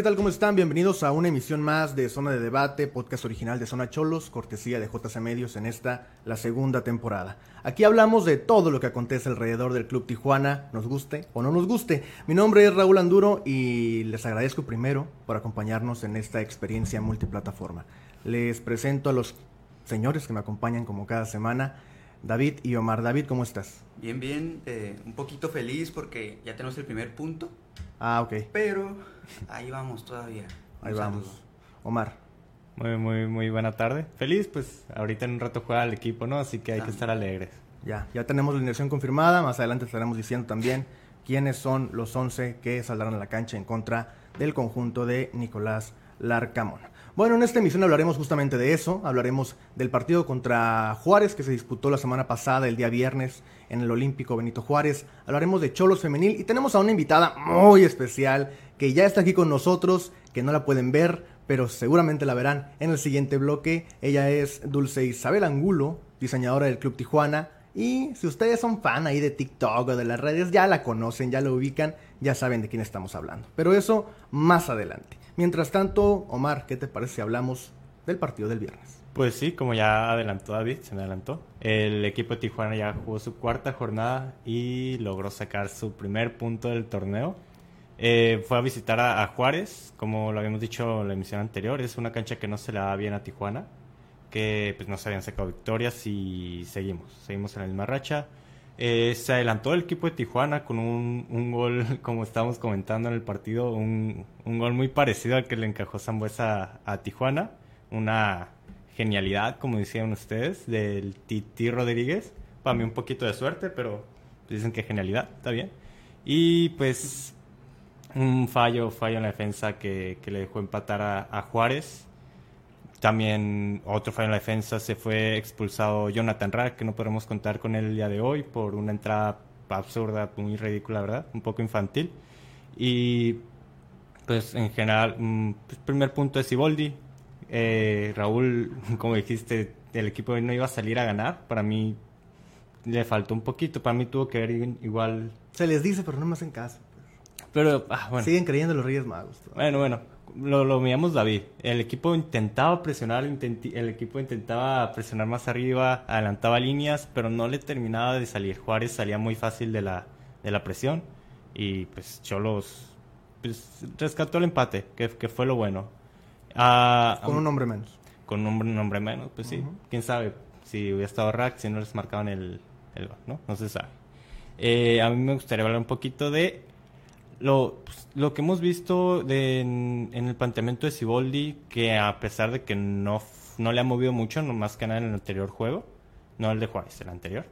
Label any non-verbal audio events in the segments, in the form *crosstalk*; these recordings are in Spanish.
¿qué tal? ¿Cómo están? Bienvenidos a una emisión más de Zona de Debate, podcast original de Zona Cholos, cortesía de JC Medios en esta, la segunda temporada. Aquí hablamos de todo lo que acontece alrededor del Club Tijuana, nos guste o no nos guste. Mi nombre es Raúl Anduro y les agradezco primero por acompañarnos en esta experiencia multiplataforma. Les presento a los señores que me acompañan como cada semana, David y Omar. David, ¿cómo estás? Bien, bien, eh, un poquito feliz porque ya tenemos el primer punto. Ah, ok. Pero ahí vamos todavía. Ahí vamos. Omar. Muy, muy, muy buena tarde. Feliz, pues ahorita en un rato juega el equipo, ¿no? Así que hay que estar alegres. Ya, ya tenemos la dirección confirmada. Más adelante estaremos diciendo también quiénes son los 11 que saldrán a la cancha en contra del conjunto de Nicolás Larcamón. Bueno, en esta emisión hablaremos justamente de eso, hablaremos del partido contra Juárez que se disputó la semana pasada, el día viernes, en el Olímpico Benito Juárez, hablaremos de Cholos Femenil y tenemos a una invitada muy especial que ya está aquí con nosotros, que no la pueden ver, pero seguramente la verán en el siguiente bloque. Ella es Dulce Isabel Angulo, diseñadora del Club Tijuana. Y si ustedes son fan ahí de TikTok o de las redes, ya la conocen, ya la ubican, ya saben de quién estamos hablando. Pero eso más adelante. Mientras tanto, Omar, ¿qué te parece si hablamos del partido del viernes? Pues sí, como ya adelantó David, se me adelantó. El equipo de Tijuana ya jugó su cuarta jornada y logró sacar su primer punto del torneo. Eh, fue a visitar a, Juárez, como lo habíamos dicho en la emisión anterior. Es una cancha que no se le da bien a Tijuana, que pues no se habían sacado victorias y seguimos, seguimos en la misma racha. Eh, se adelantó el equipo de Tijuana con un, gol, *laughs* como estábamos comentando en el partido, un, gol muy parecido al que le encajó Zambuesa a, Tijuana. Una genialidad, como decían ustedes, del Titi Rodríguez. Para mí un poquito de suerte, pero dicen que genialidad, está bien. Y pues un fallo, fallo en la defensa que, le dejó empatar a Juárez. También otro fallo en la defensa, se fue expulsado Jonathan Rack, que no podemos contar con él el día de hoy por una entrada absurda, muy ridícula, ¿verdad? Un poco infantil. Y pues en general, mm, pues, primer punto de Siboldi. Eh, Raúl, *laughs* como dijiste, el equipo no iba a salir a ganar. Para mí le faltó un poquito. Para mí tuvo que ver igual. Se les dice, pero no me hacen caso. Pues. Pero, ah, bueno. Siguen creyendo los Reyes Magos. Bueno, bueno lo, lo miramos David. El equipo intentaba presionar, el equipo intentaba presionar más arriba, adelantaba líneas, pero no le terminaba de salir. Juárez salía muy fácil de la, de la presión y pues Cholos pues, rescató el empate, que, que fue lo bueno. Ah, con un hombre menos. Con un, hombre menos, pues sí. Quién sabe si hubiera estado Rack, si no les marcaban el, el ¿no? No se sabe. Eh, a mí me gustaría hablar un poquito de lo, pues, lo que hemos visto en, el planteamiento de Siboldi, que a pesar de que no, no le ha movido mucho, no más que nada en el anterior juego, no el de Juárez, el anterior,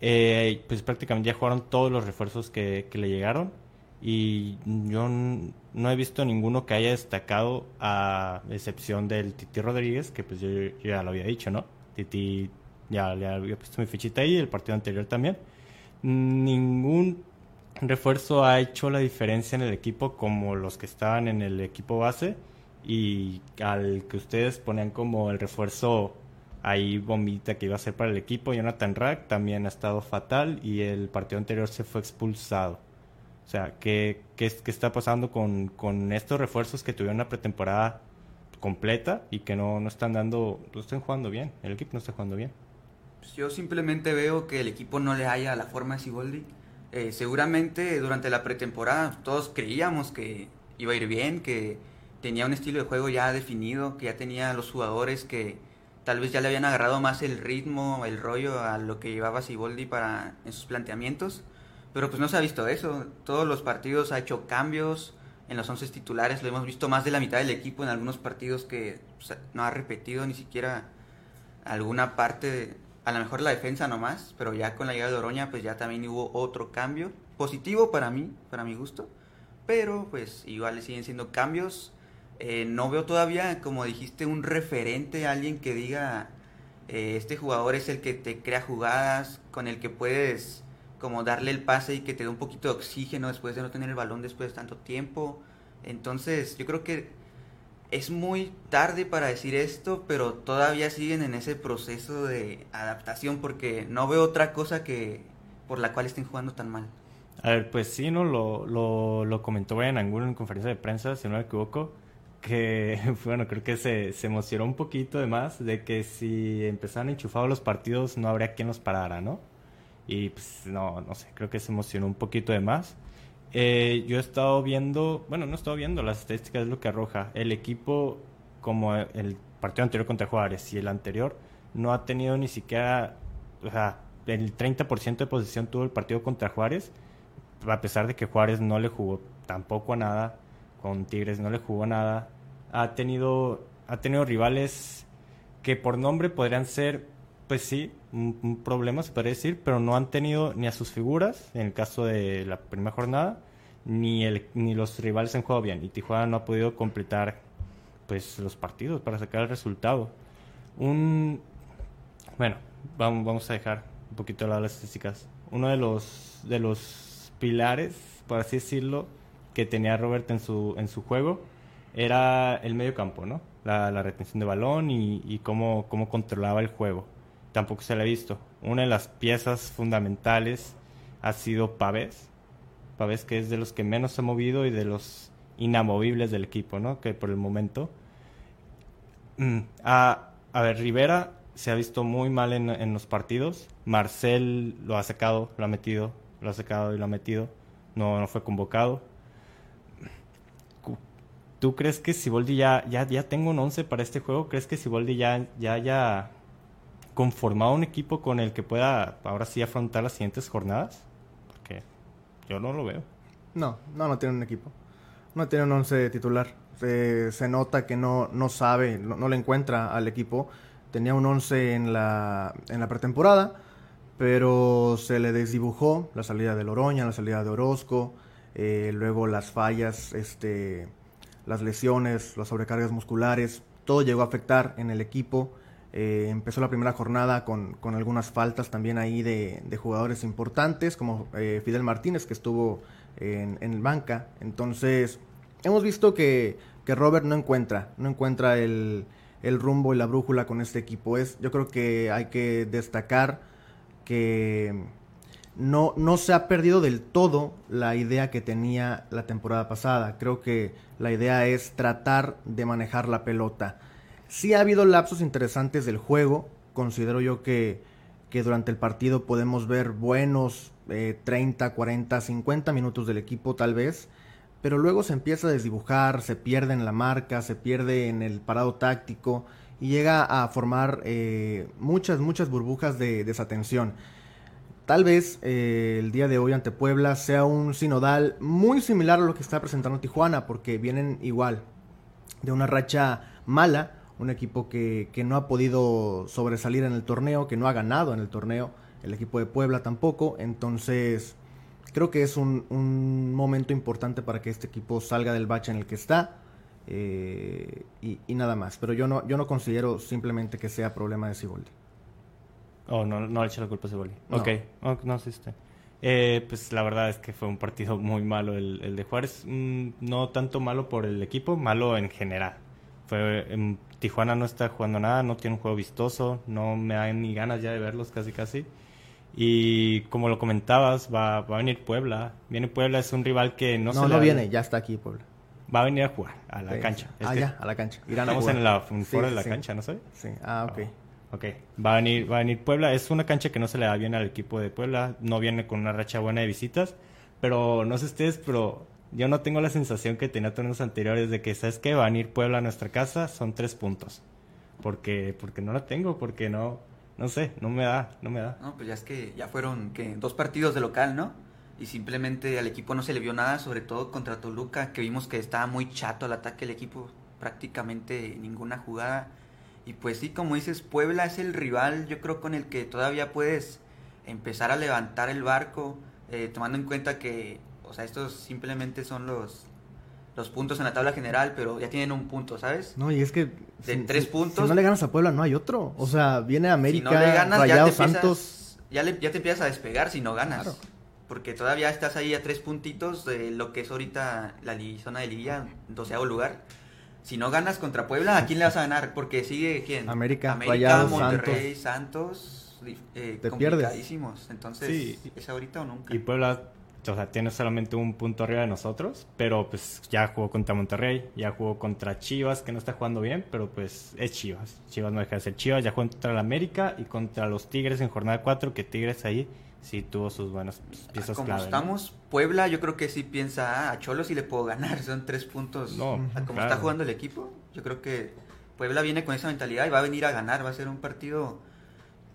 eh, pues prácticamente ya jugaron todos los refuerzos que, le llegaron y yo no he visto ninguno que haya destacado a excepción del Titi Rodríguez, que pues yo, ya lo había dicho, ¿no? Titi ya le había puesto mi fichita ahí, el partido anterior también. Ningún refuerzo ha hecho la diferencia en el equipo como los que estaban en el equipo base y al que ustedes ponían como el refuerzo ahí bombita que iba a ser para el equipo, Jonathan Rack también ha estado fatal y el partido anterior se fue expulsado. O sea, ¿qué, qué, está pasando con, con, estos refuerzos que tuvieron una pretemporada completa y que no, no están dando, no están jugando bien? El equipo no está jugando bien. Pues yo simplemente veo que el equipo no le haya la forma de Siboldi eh, seguramente durante la pretemporada todos creíamos que iba a ir bien, que tenía un estilo de juego ya definido, que ya tenía los jugadores que tal vez ya le habían agarrado más el ritmo, el rollo a lo que llevaba Siboldi para en sus planteamientos. Pero pues no se ha visto eso. Todos los partidos ha hecho cambios. En los 11 titulares lo hemos visto más de la mitad del equipo en algunos partidos que no ha repetido ni siquiera alguna parte de, a lo mejor la defensa nomás, pero ya con la llegada de Oroña, pues ya también hubo otro cambio. Positivo para mí, para mi gusto. Pero pues igual siguen siendo cambios. Eh, no veo todavía, como dijiste, un referente, alguien que diga, eh, este jugador es el que te crea jugadas, con el que puedes como darle el pase y que te dé un poquito de oxígeno después de no tener el balón después de tanto tiempo. Entonces yo creo que es muy tarde para decir esto, pero todavía siguen en ese proceso de adaptación porque no veo otra cosa que por la cual estén jugando tan mal. A ver, pues sí, ¿no? Lo, lo, lo comentó Brian Angulo en conferencia de prensa, si no me equivoco, que, *laughs* bueno, creo que se, se emocionó un poquito de más de que si empezaban enchufados los partidos no habría quien los parara, ¿no? Y pues no, no sé, creo que se emocionó un poquito de más. Eh, yo he estado viendo, bueno, no he estado viendo las estadísticas, es lo que arroja. El equipo, como el partido anterior contra Juárez y el anterior, no ha tenido ni siquiera, o sea, el 30% de posición tuvo el partido contra Juárez, a pesar de que Juárez no le jugó tampoco a nada, con Tigres no le jugó a nada. Ha tenido, ha tenido rivales que por nombre podrían ser, pues sí, un, problema, se podría decir, pero no han tenido ni a sus figuras, en el caso de la primera jornada, ni, el, ni los rivales han jugado bien. Y Tijuana no ha podido completar pues los partidos para sacar el resultado. Un bueno, vamos, vamos a dejar un poquito de lado las estadísticas. Uno de los de los pilares, por así decirlo, que tenía Robert en su en su juego era el medio campo, ¿no? La, la retención de balón y, y cómo, cómo controlaba el juego. Tampoco se le ha visto. Una de las piezas fundamentales ha sido Pavés. Pavés que es de los que menos se ha movido y de los inamovibles del equipo, ¿no? Que por el momento. Mm, a, a ver, Rivera se ha visto muy mal en, en, los partidos. Marcel lo ha sacado, lo ha metido, lo ha sacado y lo ha metido. No, no fue convocado. ¿Tú crees que Siboldi ya, ya, ya tengo un 11 para este juego? ¿Crees que Siboldi ya, ya conformado un equipo con el que pueda ahora sí afrontar las siguientes jornadas? Porque yo no lo veo. No, no, no tiene un equipo. No tiene un 11 titular. Se, se nota que no, no sabe, no, no, le encuentra al equipo. Tenía un 11 en la, en la pretemporada, pero se le desdibujó la salida de Loroña, la salida de Orozco, eh, luego las fallas, este las lesiones, las sobrecargas musculares, todo llegó a afectar en el equipo. Eh, empezó la primera jornada con, con, algunas faltas también ahí de, de jugadores importantes, como eh, Fidel Martínez, que estuvo en, en, banca. Entonces, hemos visto que, que Robert no encuentra, no encuentra el, el, rumbo y la brújula con este equipo. Es, yo creo que hay que destacar que no, no se ha perdido del todo la idea que tenía la temporada pasada. Creo que la idea es tratar de manejar la pelota. Sí ha habido lapsos interesantes del juego. Considero yo que, que durante el partido podemos ver buenos eh, 30, 40, 50 minutos del equipo tal vez. Pero luego se empieza a desdibujar, se pierde en la marca, se pierde en el parado táctico y llega a formar eh, muchas, muchas burbujas de desatención. Tal vez eh, el día de hoy ante Puebla sea un sinodal muy similar a lo que está presentando Tijuana, porque vienen igual de una racha mala, un equipo que, que, no ha podido sobresalir en el torneo, que no ha ganado en el torneo, el equipo de Puebla tampoco, entonces creo que es un, un momento importante para que este equipo salga del bache en el que está. Eh, y, y, nada más, pero yo no, yo no considero simplemente que sea problema de Siboldi. Oh, no, no le eché la culpa a Ceboli. No. Ok, oh, no existe. Eh, pues la verdad es que fue un partido muy malo el, el de Juárez. Mm, no tanto malo por el equipo, malo en general. Fue, en Tijuana no está jugando nada, no tiene un juego vistoso, no me dan ni ganas ya de verlos casi casi. Y como lo comentabas, va, va a venir Puebla. Viene Puebla, es un rival que no, no se No, le viene, ya está aquí Puebla. Va a venir a jugar a la Sí, cancha. Es Ah, ya, a la cancha. Irán a jugar. en la Sí, fuera de la sí. cancha, ¿no sé? Sí, ah, ok. Ok, va a venir, va a venir Puebla. Es una cancha que no se le da bien al equipo de Puebla. No viene con una racha buena de visitas. Pero no sé ustedes, pero yo no tengo la sensación que tenía torneos anteriores de que, ¿sabes qué? Va a venir Puebla a nuestra casa, son tres puntos. Porque, porque no la tengo, porque no, no sé, no me da, no me da. No, pues ya es que ya fueron dos partidos de local, ¿no? Y simplemente al equipo no se le vio nada, sobre todo contra Toluca, que vimos que estaba muy chato el ataque del equipo, prácticamente ninguna jugada. Y pues sí, como dices, Puebla es el rival, yo creo, con el que todavía puedes empezar a levantar el barco, eh, tomando en cuenta que, o sea, estos simplemente son los, los puntos en la tabla general, pero ya tienen un punto, ¿sabes? No, y es que. De tres puntos. Si no le ganas a Puebla, no hay otro. O sea, viene América, si no le ganas, Rayados, ya te empiezas, Santos. Ya, le, ya te empiezas a despegar si no ganas. Claro. Porque todavía estás ahí a tres puntitos de lo que es ahorita la zona de liguilla, doceavo lugar. Si no ganas contra Puebla, ¿a quién le vas a ganar? Porque sigue quién? América, América Rayados, Monterrey, Santos, eh, Te complicadísimos. Entonces, Sí. ¿es ahorita o nunca? Y Puebla o sea, tiene solamente un punto arriba de nosotros, pero pues ya jugó contra Monterrey, ya jugó contra Chivas, que no está jugando bien, pero pues es Chivas. Chivas no deja de ser Chivas, ya jugó contra el América y contra los Tigres en jornada 4, que Tigres ahí sí tuvo sus buenas piezas Como clave. ¿no? estamos, Puebla yo creo que sí piensa, ah, a Cholos sí le puedo ganar, *laughs* son tres puntos. No, como claro. está jugando el equipo, yo creo que Puebla viene con esa mentalidad y va a venir a ganar, va a ser un partido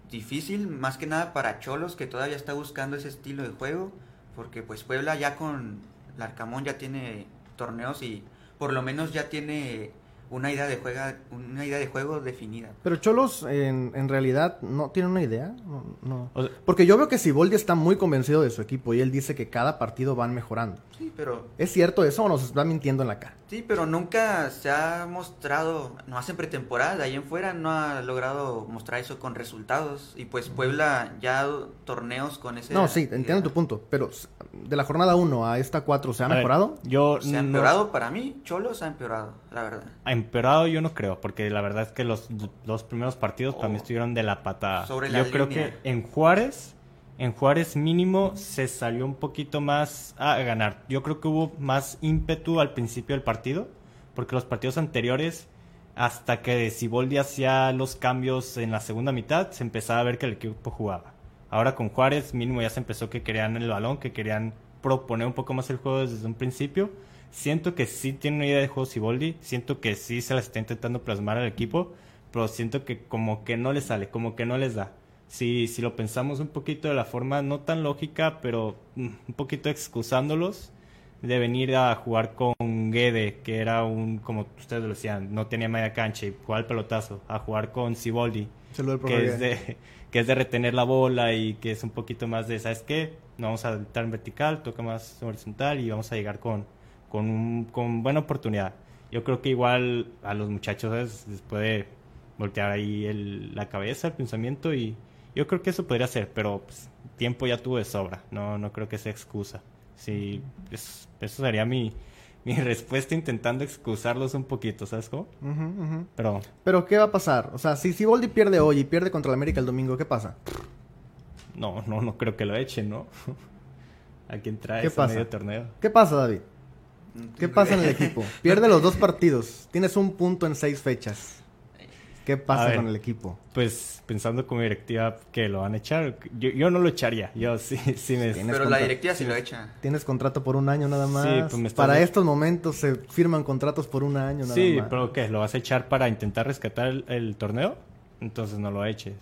difícil, más que nada para Cholos que todavía está buscando ese estilo de juego, porque pues Puebla ya con Larcamón ya tiene torneos y por lo menos ya tiene una idea de juega, una idea de juego definida. Pero Cholos, en, en realidad, no tiene una idea. No, no. O sea, Porque yo veo que Siboldi está muy convencido de su equipo y él dice que cada partido van mejorando. Sí, pero ¿Es cierto eso o nos está mintiendo en la cara? Sí, pero nunca se ha mostrado, no hace pretemporada, de ahí en fuera no ha logrado mostrar eso con resultados. Y pues Puebla ya ha dado torneos con ese... No, sí, entiendo tu punto. Pero de la jornada 1 a esta 4, ¿se ha a ver, mejorado? yo Se ha empeorado para mí, Cholos ha empeorado, la verdad. Ha empeorado yo no creo, porque la verdad es que los dos primeros partidos para mí Oh. estuvieron de la patada. Sobre yo la creo línea. que en Juárez, en Juárez mínimo se salió un poquito más a ganar. Yo creo que hubo más ímpetu al principio del partido, porque los partidos anteriores, hasta que Siboldi hacía los cambios en la segunda mitad, se empezaba a ver que el equipo jugaba. Ahora con Juárez mínimo ya se empezó que querían el balón, que querían proponer un poco más el juego desde un principio. Siento que sí tiene una idea de juego Siboldi, siento que sí se la está intentando plasmar al equipo, pero siento que como que no les sale, como que no les da. Si, si lo pensamos un poquito de la forma no tan lógica, pero mm, un poquito excusándolos, de venir a jugar con Guede, que era un, como ustedes lo decían, no tenía media cancha y jugaba el pelotazo, a jugar con al que es, de, *laughs* que es de retener la bola y que es un poquito más de, ¿sabes qué? No vamos a estar en vertical, toca más horizontal y vamos a llegar con, con, un- con buena oportunidad. Yo creo que igual a los muchachos ¿sabes? les puede voltear ahí el- la cabeza, el pensamiento y yo creo que eso podría ser, pero pues, tiempo ya tuvo de sobra, no, no creo que sea excusa. Sí, es- eso sería mi, *laughs* mi respuesta intentando excusarlos un poquito, ¿sabes cómo? Pero Pero ¿qué va a pasar? O sea, si Siboldi pierde hoy y pierde contra el América el domingo, ¿qué pasa? no, no, no creo que lo echen, ¿no? *laughs* ¿A quién trae ¿Qué ese medio torneo? ¿Qué pasa, David? ¿Qué pasa en el equipo? Pierde los dos *laughs* partidos. Tienes un punto en seis fechas. ¿Qué pasa ver. con el equipo? Pues pensando como directiva que lo van a echar, yo, yo no lo echaría, yo *laughs* sí, sí me... Pero la directiva sí lo echa. Tienes contrato por un año nada más. Sí, pues me Para de- estos momentos se firman contratos por un año nada Sí, más. pero ¿qué? ¿Lo vas a echar para intentar rescatar el, el torneo? Entonces no lo eches.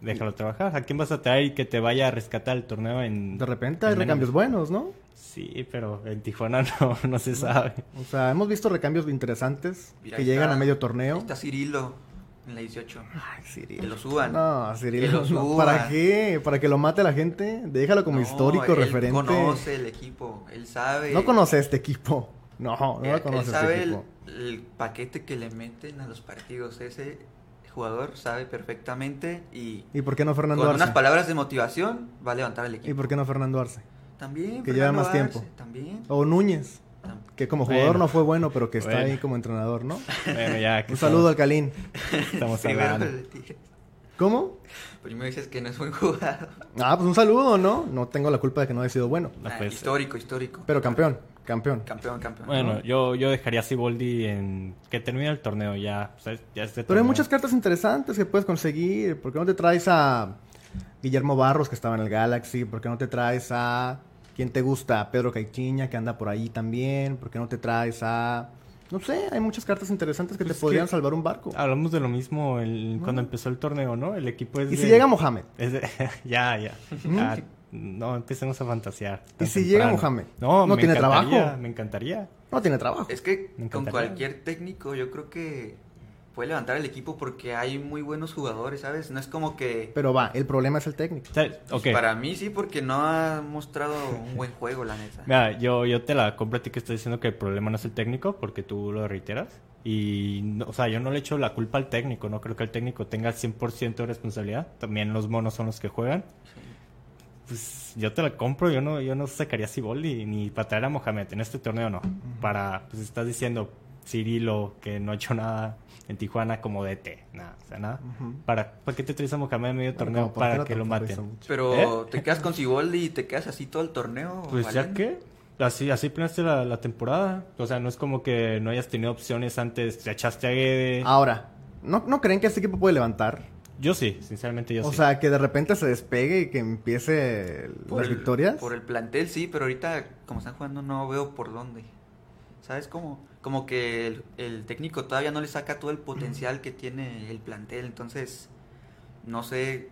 Déjalo trabajar. ¿A quién vas a traer que te vaya a rescatar el torneo en... De repente hay recambios buenos, ¿no? Sí, pero en Tijuana *laughs* no, no se sabe. O sea, hemos visto recambios interesantes Mira, que llegan está- a medio torneo. Está Cirilo en la 18. Ay, Cirilo. Que lo suban. No, Cirilo. Que lo suban. ¿Para qué? ¿Para que lo mate la gente? Déjalo como No, histórico, él referente. conoce el equipo, él sabe. No conoce este equipo. No, no él, lo él conoce sabe este el, equipo. el paquete que le meten a los partidos. Ese jugador sabe perfectamente y ¿Y por qué no Fernando con Arce? unas palabras de motivación va a levantar el ¿Y equipo. por qué no Fernando Arce? También. que lleva más tiempo? Arce, También. O Núñez, que como jugador Bueno. no fue bueno, pero que está Bueno. ahí como entrenador, ¿no? Bueno, ya que Un saludo al Calín. estamos hablando. ¿Cómo? Primero dices que no es buen jugador. Ah, pues un saludo, ¿no? No tengo la culpa de que no haya sido bueno. No Ah, puede ser. histórico, histórico. Pero campeón, campeón. Campeón, campeón. Bueno, yo, yo dejaría a Siboldi en que termine el torneo ya. o sea, ya este Pero hay muchas cartas interesantes que puedes conseguir. ¿Por qué no te traes a Guillermo Barros, que estaba en el Galaxy? ¿Por qué no te traes a... ¿Quién te gusta? Pedro Caixinha, que anda por ahí también. ¿Por qué no te traes a... No sé, hay muchas cartas interesantes que Pues te es podrían que- salvar un barco. Hablamos de lo mismo el- cuando empezó el torneo, ¿no? El equipo es ¿Y si llega Mohamed? es de- *laughs* ya, ya. Ah, no empecemos a fantasear. ¿Y si llega. Mohamed? No, ¿No me tiene trabajo? Me encantaría. No tiene trabajo. Es que con cualquier técnico yo creo que puede levantar el equipo porque hay muy buenos jugadores, ¿sabes? No es como que... Pero va, el problema es el técnico. ¿Sabes? Ok. Pues Para mí sí, porque no ha mostrado un buen juego, la neta. Mira, yo, yo te la compro a ti que estás diciendo que el problema no es el técnico, porque tú lo reiteras. Y, no- o sea, yo no le echo la culpa al técnico, no creo que el técnico tenga el 100% de responsabilidad. También los monos son los que juegan. Pues yo te la compro, yo no, yo no sacaría a Siboldi ni para traer a Mohamed en este torneo, no. Para, pues estás diciendo Cirilo que no ha hecho nada en Tijuana como DT. Nada, o sea, nada. ¿Para, ¿Para qué te traes a Mohamed en medio Bueno, torneo? Para que lo maten. Pero ¿Eh? te quedas con Siboldi y te quedas así todo el torneo. Pues ya que, así, así planeaste la, la temporada. O sea, no es como que no hayas tenido opciones antes, te echaste a Guede. Ahora, ¿no, ¿no creen que este equipo puede levantar? Yo sí, sinceramente yo o sí. sea, que de repente se despegue y que empiece Por las el- victorias. Por el plantel sí, pero ahorita como están jugando no veo por dónde. ¿Sabes cómo? Como que el, el técnico todavía no le saca todo el potencial que tiene el plantel, entonces no sé,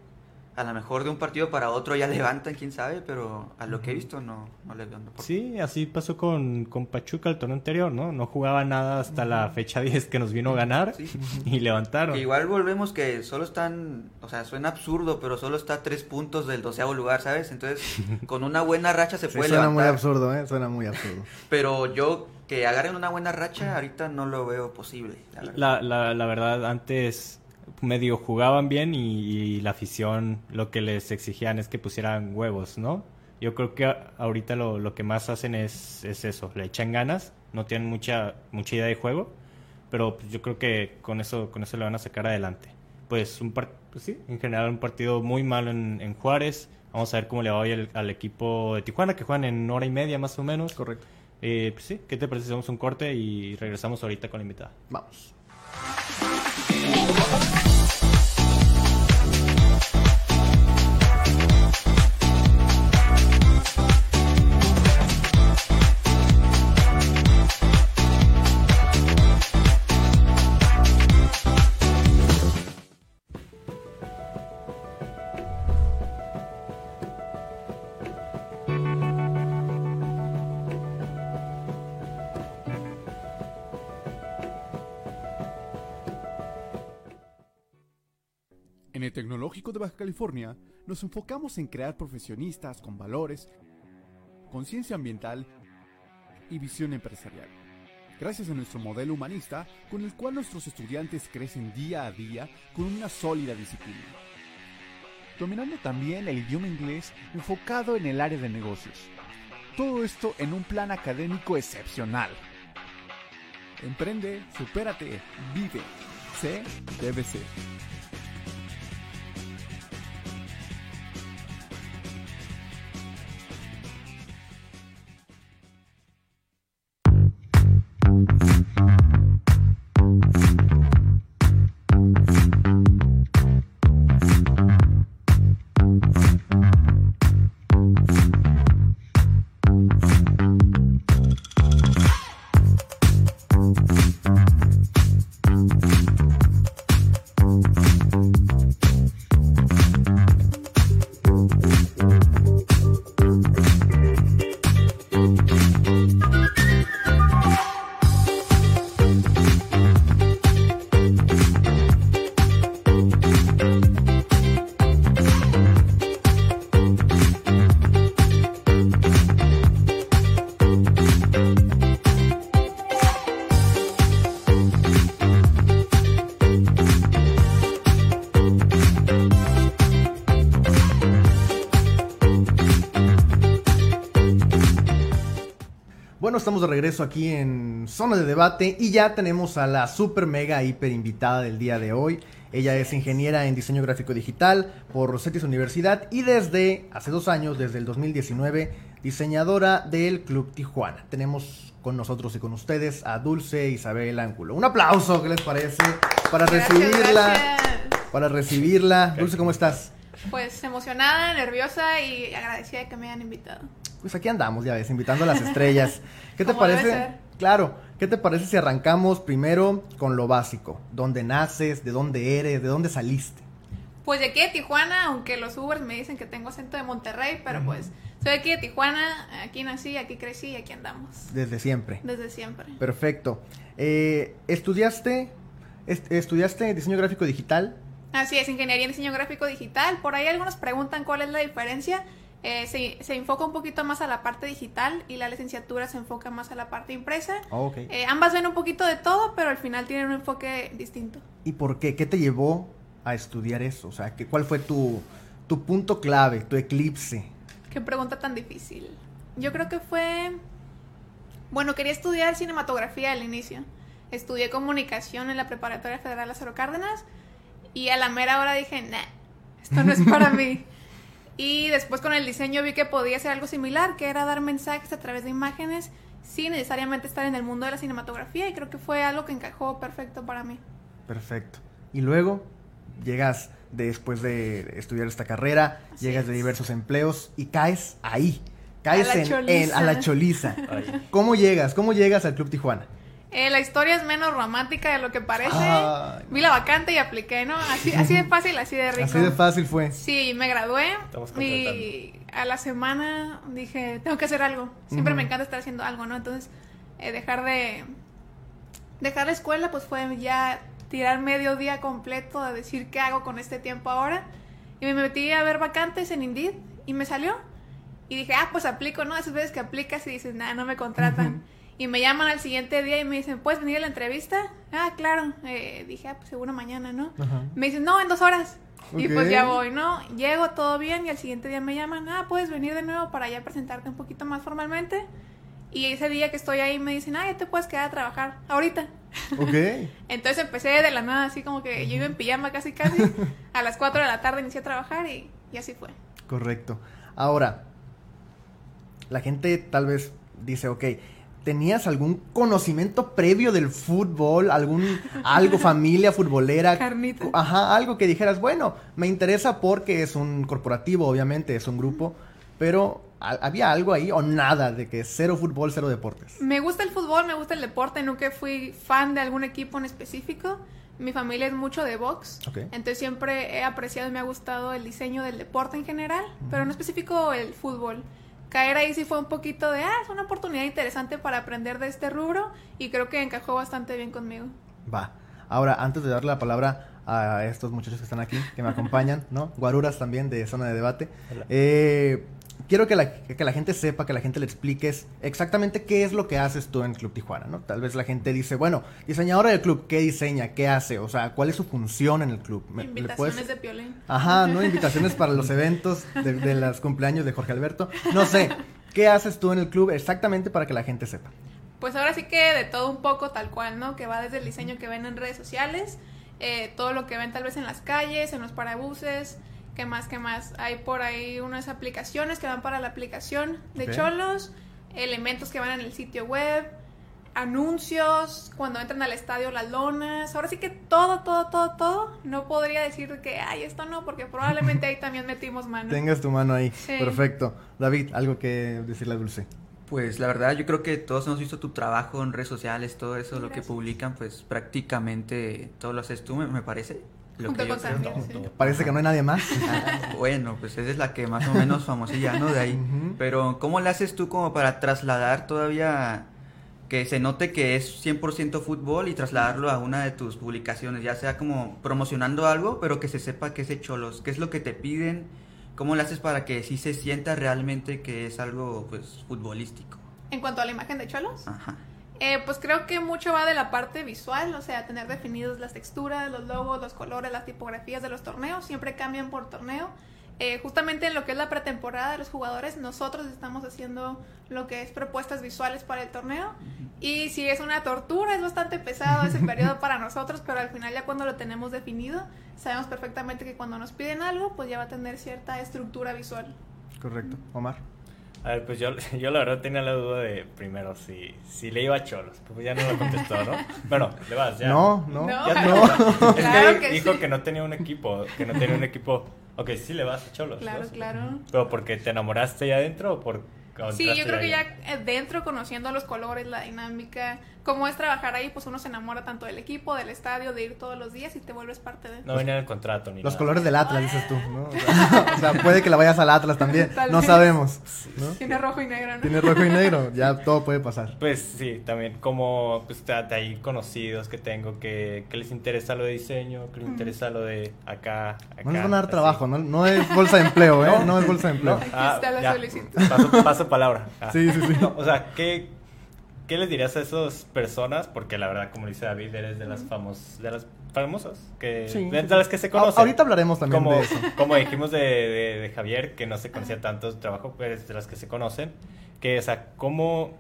a lo mejor de un partido para otro ya *laughs* levantan, quién sabe, pero a lo que he visto no, no le veo. por- Sí, así pasó con, con Pachuca el torneo anterior, ¿no? No jugaba nada hasta la fecha 10 que nos vino a ganar Sí. y levantaron. Que igual volvemos que solo están, o sea, suena absurdo, pero solo está a tres puntos del doceavo lugar, ¿sabes? Entonces, *laughs* con una buena racha se Sí, puede suena muy levantar. absurdo, ¿eh? Suena muy absurdo. *laughs* Pero yo que agarren una buena racha, ahorita no lo veo posible. la verdad. La, la, la verdad, antes medio jugaban bien y, y la afición lo que les exigían es que pusieran huevos, ¿no? Yo creo que ahorita lo, lo que más hacen es, es eso, le echan ganas, no tienen mucha, mucha idea de juego, pero pues, yo creo que con eso, con eso le van a sacar adelante. Pues, un par- pues sí, en general un partido muy malo en, en Juárez. Vamos a ver cómo le va hoy al, al equipo de Tijuana, que juegan en hora y media más o menos. Correcto. Eh, pues sí, ¿qué te parece hacemos un corte y regresamos ahorita con la invitada? Vamos. Baja California nos enfocamos en crear profesionistas con valores, conciencia ambiental y visión empresarial. Gracias a nuestro modelo humanista, con el cual nuestros estudiantes crecen día a día con una sólida disciplina. Dominando también el idioma inglés enfocado en el área de negocios. Todo esto en un plan académico excepcional. Emprende, supérate, vive. Sé, estamos de regreso aquí en Zona de Debate y ya tenemos a la super mega hiper invitada del día de hoy. Ella es ingeniera en diseño gráfico digital por Rosetis Universidad y desde hace dos años, desde el 2019, diseñadora del Club Tijuana. Tenemos con nosotros y con ustedes a Dulce Isabel Ángulo. Un aplauso, ¿qué les parece? Para Gracias, recibirla. gracias. Para recibirla. Dulce, ¿cómo estás? Pues emocionada, nerviosa y agradecida de que me hayan invitado. Pues aquí andamos, ya ves, invitando a las estrellas. *laughs* ¿Qué te parece? Claro, ¿qué te parece si arrancamos primero con lo básico? ¿Dónde naces? ¿De dónde eres? ¿De dónde saliste? Pues de aquí de Tijuana, aunque los Ubers me dicen que tengo acento de Monterrey, pero pues soy aquí de Tijuana, aquí nací, aquí crecí y aquí andamos. Desde siempre. Desde siempre. Perfecto. Eh, ¿Estudiaste est- estudiaste diseño gráfico digital? Así es, ingeniería en diseño gráfico digital. Por ahí algunos preguntan cuál es la diferencia. Eh, se, se enfoca un poquito más a la parte digital y la licenciatura se enfoca más a la parte impresa. Oh, ok. Eh, ambas ven un poquito de todo, pero al final tienen un enfoque distinto. ¿Y por qué? ¿Qué te llevó a estudiar eso? O sea, ¿qué, ¿cuál fue tu, tu punto clave, tu eclipse? Qué pregunta tan difícil. Yo creo que fue... Bueno, quería estudiar cinematografía al inicio. Estudié comunicación en la Preparatoria Federal Lázaro Cárdenas y a la mera hora dije, nah, esto no es para *laughs* mí. Y después con el diseño vi que podía hacer algo similar, que era dar mensajes a través de imágenes sin necesariamente estar en el mundo de la cinematografía y creo que fue algo que encajó perfecto para mí. Perfecto. Y luego llegas después de estudiar esta carrera, Así llegas de diversos empleos y caes ahí. Caes A la en, choliza. en- a la choliza. Ay. *laughs* ¿Cómo llegas? ¿Cómo llegas al Club Tijuana? Eh, la historia es menos romántica de lo que parece. Ay, Vi la vacante y apliqué, ¿no? Así, así de fácil, así de rico. Así de fácil fue. Sí, me gradué Estamos y a la semana dije, tengo que hacer algo. Siempre me encanta estar haciendo algo, ¿no? Entonces, eh, dejar de... Dejar la escuela, pues fue ya tirar medio día completo a decir qué hago con este tiempo ahora. Y me metí a ver vacantes en Indeed y me salió. Y dije, ah, pues aplico, ¿no? Esas veces que aplicas y dices, nada, no me contratan. Y me llaman al siguiente día y me dicen, ¿puedes venir a la entrevista? Ah, claro. Eh, dije, ah, pues seguro mañana, ¿no? Ajá. Me dicen, no, en dos horas. Y pues ya voy, ¿no? Llego todo bien y al siguiente día me llaman, ah, puedes venir de nuevo para ya presentarte un poquito más formalmente. Y ese día que estoy ahí me dicen, ah, ya te puedes quedar a trabajar ahorita. Ok. *laughs* Entonces empecé de la nada, así como que yo iba en pijama casi casi. *laughs* A las 4 de la tarde inicié a trabajar y, y así fue. Correcto. Ahora, la gente tal vez dice, ok, ¿tenías algún conocimiento previo del fútbol? ¿Algún algo, *laughs* familia futbolera? Carnita. Ajá, algo que dijeras, bueno, me interesa porque es un corporativo, obviamente, es un grupo, pero ¿ha- ¿había algo ahí o nada de que cero fútbol, cero deportes? Me gusta el fútbol, me gusta el deporte, nunca fui fan de algún equipo en específico. Mi familia es mucho de box, Ok. entonces siempre he apreciado y me ha gustado el diseño del deporte en general, pero en específico el fútbol. Caer ahí sí fue un poquito de, ah, es una oportunidad interesante para aprender de este rubro y creo que encajó bastante bien conmigo. Va. Ahora, antes de darle la palabra a estos muchachos que están aquí, que me acompañan, ¿no? Guaruras también de zona de debate. Hola. Eh, quiero que la, que la gente sepa, que la gente le expliques exactamente qué es lo que haces tú en el Club Tijuana, ¿no? Tal vez la gente dice, bueno, diseñadora del club, ¿qué diseña? ¿Qué hace? O sea, ¿cuál es su función en el club? ¿Me- Invitaciones puedes- de piolín. Ajá, ¿no? Invitaciones para los eventos de, de los cumpleaños de Jorge Alberto. No sé, ¿qué haces tú en el club exactamente para que la gente sepa? Pues ahora sí que de todo un poco tal cual, ¿no? Que va desde el diseño que ven en redes sociales, eh, todo lo que ven tal vez en las calles, en los parabuses, ¿qué más, qué más? Hay por ahí unas aplicaciones que van para la aplicación de. Cholos, elementos que van en el sitio web, anuncios, cuando entran al estadio las lonas, ahora sí que todo, todo, todo, todo. No podría decir que, ay, esto no, porque probablemente ahí también metimos mano. Tengas tu mano ahí. Sí. Perfecto. David, algo que decirle a Dulce. Pues la verdad yo creo que todos hemos visto tu trabajo en redes sociales, todo eso, lo que publican, pues prácticamente todo lo haces tú, me, me parece. Lo que yo creo. Parece que no hay nadie más. Ah, *laughs* bueno, pues esa es la que más o menos famosilla, ¿no? De ahí. Pero ¿cómo le haces tú como para trasladar todavía que se note que es 100% fútbol y trasladarlo a una de tus publicaciones, ya sea como promocionando algo, pero que se sepa que es de cholos, qué es lo que te piden, cómo le haces para que sí se sienta realmente que es algo pues futbolístico. En cuanto a la imagen de Cholos. Ajá. Eh, pues creo que mucho va de la parte visual, o sea, tener definidos las texturas, los logos, los colores, las tipografías de los torneos, siempre cambian por torneo. Eh, justamente en lo que es la pretemporada de los jugadores, nosotros estamos haciendo lo que es propuestas visuales para el torneo. Y si es una tortura, es bastante pesado ese periodo para nosotros, pero al final ya cuando lo tenemos definido, sabemos perfectamente que cuando nos piden algo, pues ya va a tener cierta estructura visual. Correcto. Omar. A ver, pues yo, *laughs* yo la verdad tenía la duda de primero si, si le iba a Cholos. Pues ya no lo contestó, ¿no? *laughs* Bueno, le vas, ya. No, no. No. Ya *laughs* no. Es que, Claro que dijo sí. que no tenía un equipo, que no tenía un equipo. Ok, sí le vas a Cholos. Claro, ¿no? claro. Pero porque te enamoraste ahí adentro o por Sí, yo creo que ahí? ya eh, dentro, conociendo los colores, la dinámica, cómo es trabajar ahí, pues uno se enamora tanto del equipo, del estadio, de ir todos los días y te vuelves parte de... No venía en el contrato ni Los nada. colores del Atlas, dices tú, ¿no? O sea, *laughs* o sea, puede que la vayas al Atlas también. Tal No vez. sabemos. ¿no? Tiene rojo y negro, ¿no? Tiene rojo y negro. Ya *laughs* todo puede pasar. Pues sí, también como pues de ahí conocidos que tengo que, que les interesa lo de diseño, que les interesa lo de acá, acá. No les van a dar así. trabajo, ¿no? No es bolsa de empleo, ¿eh? No es bolsa de empleo. Aquí Ah, está la ya. solicitud. Paso, paso palabra. Ah. Sí, sí, sí. No, o sea, ¿qué, ¿qué les dirías a esas personas? Porque la verdad, como dice David, eres de las famos, de las famosas, que, Sí. de, de las que se A- conocen. ahorita hablaremos también como, de eso. como dijimos de, de- de Javier, que no se conocía tanto su trabajo, pues de las que se conocen, que, o sea, ¿cómo,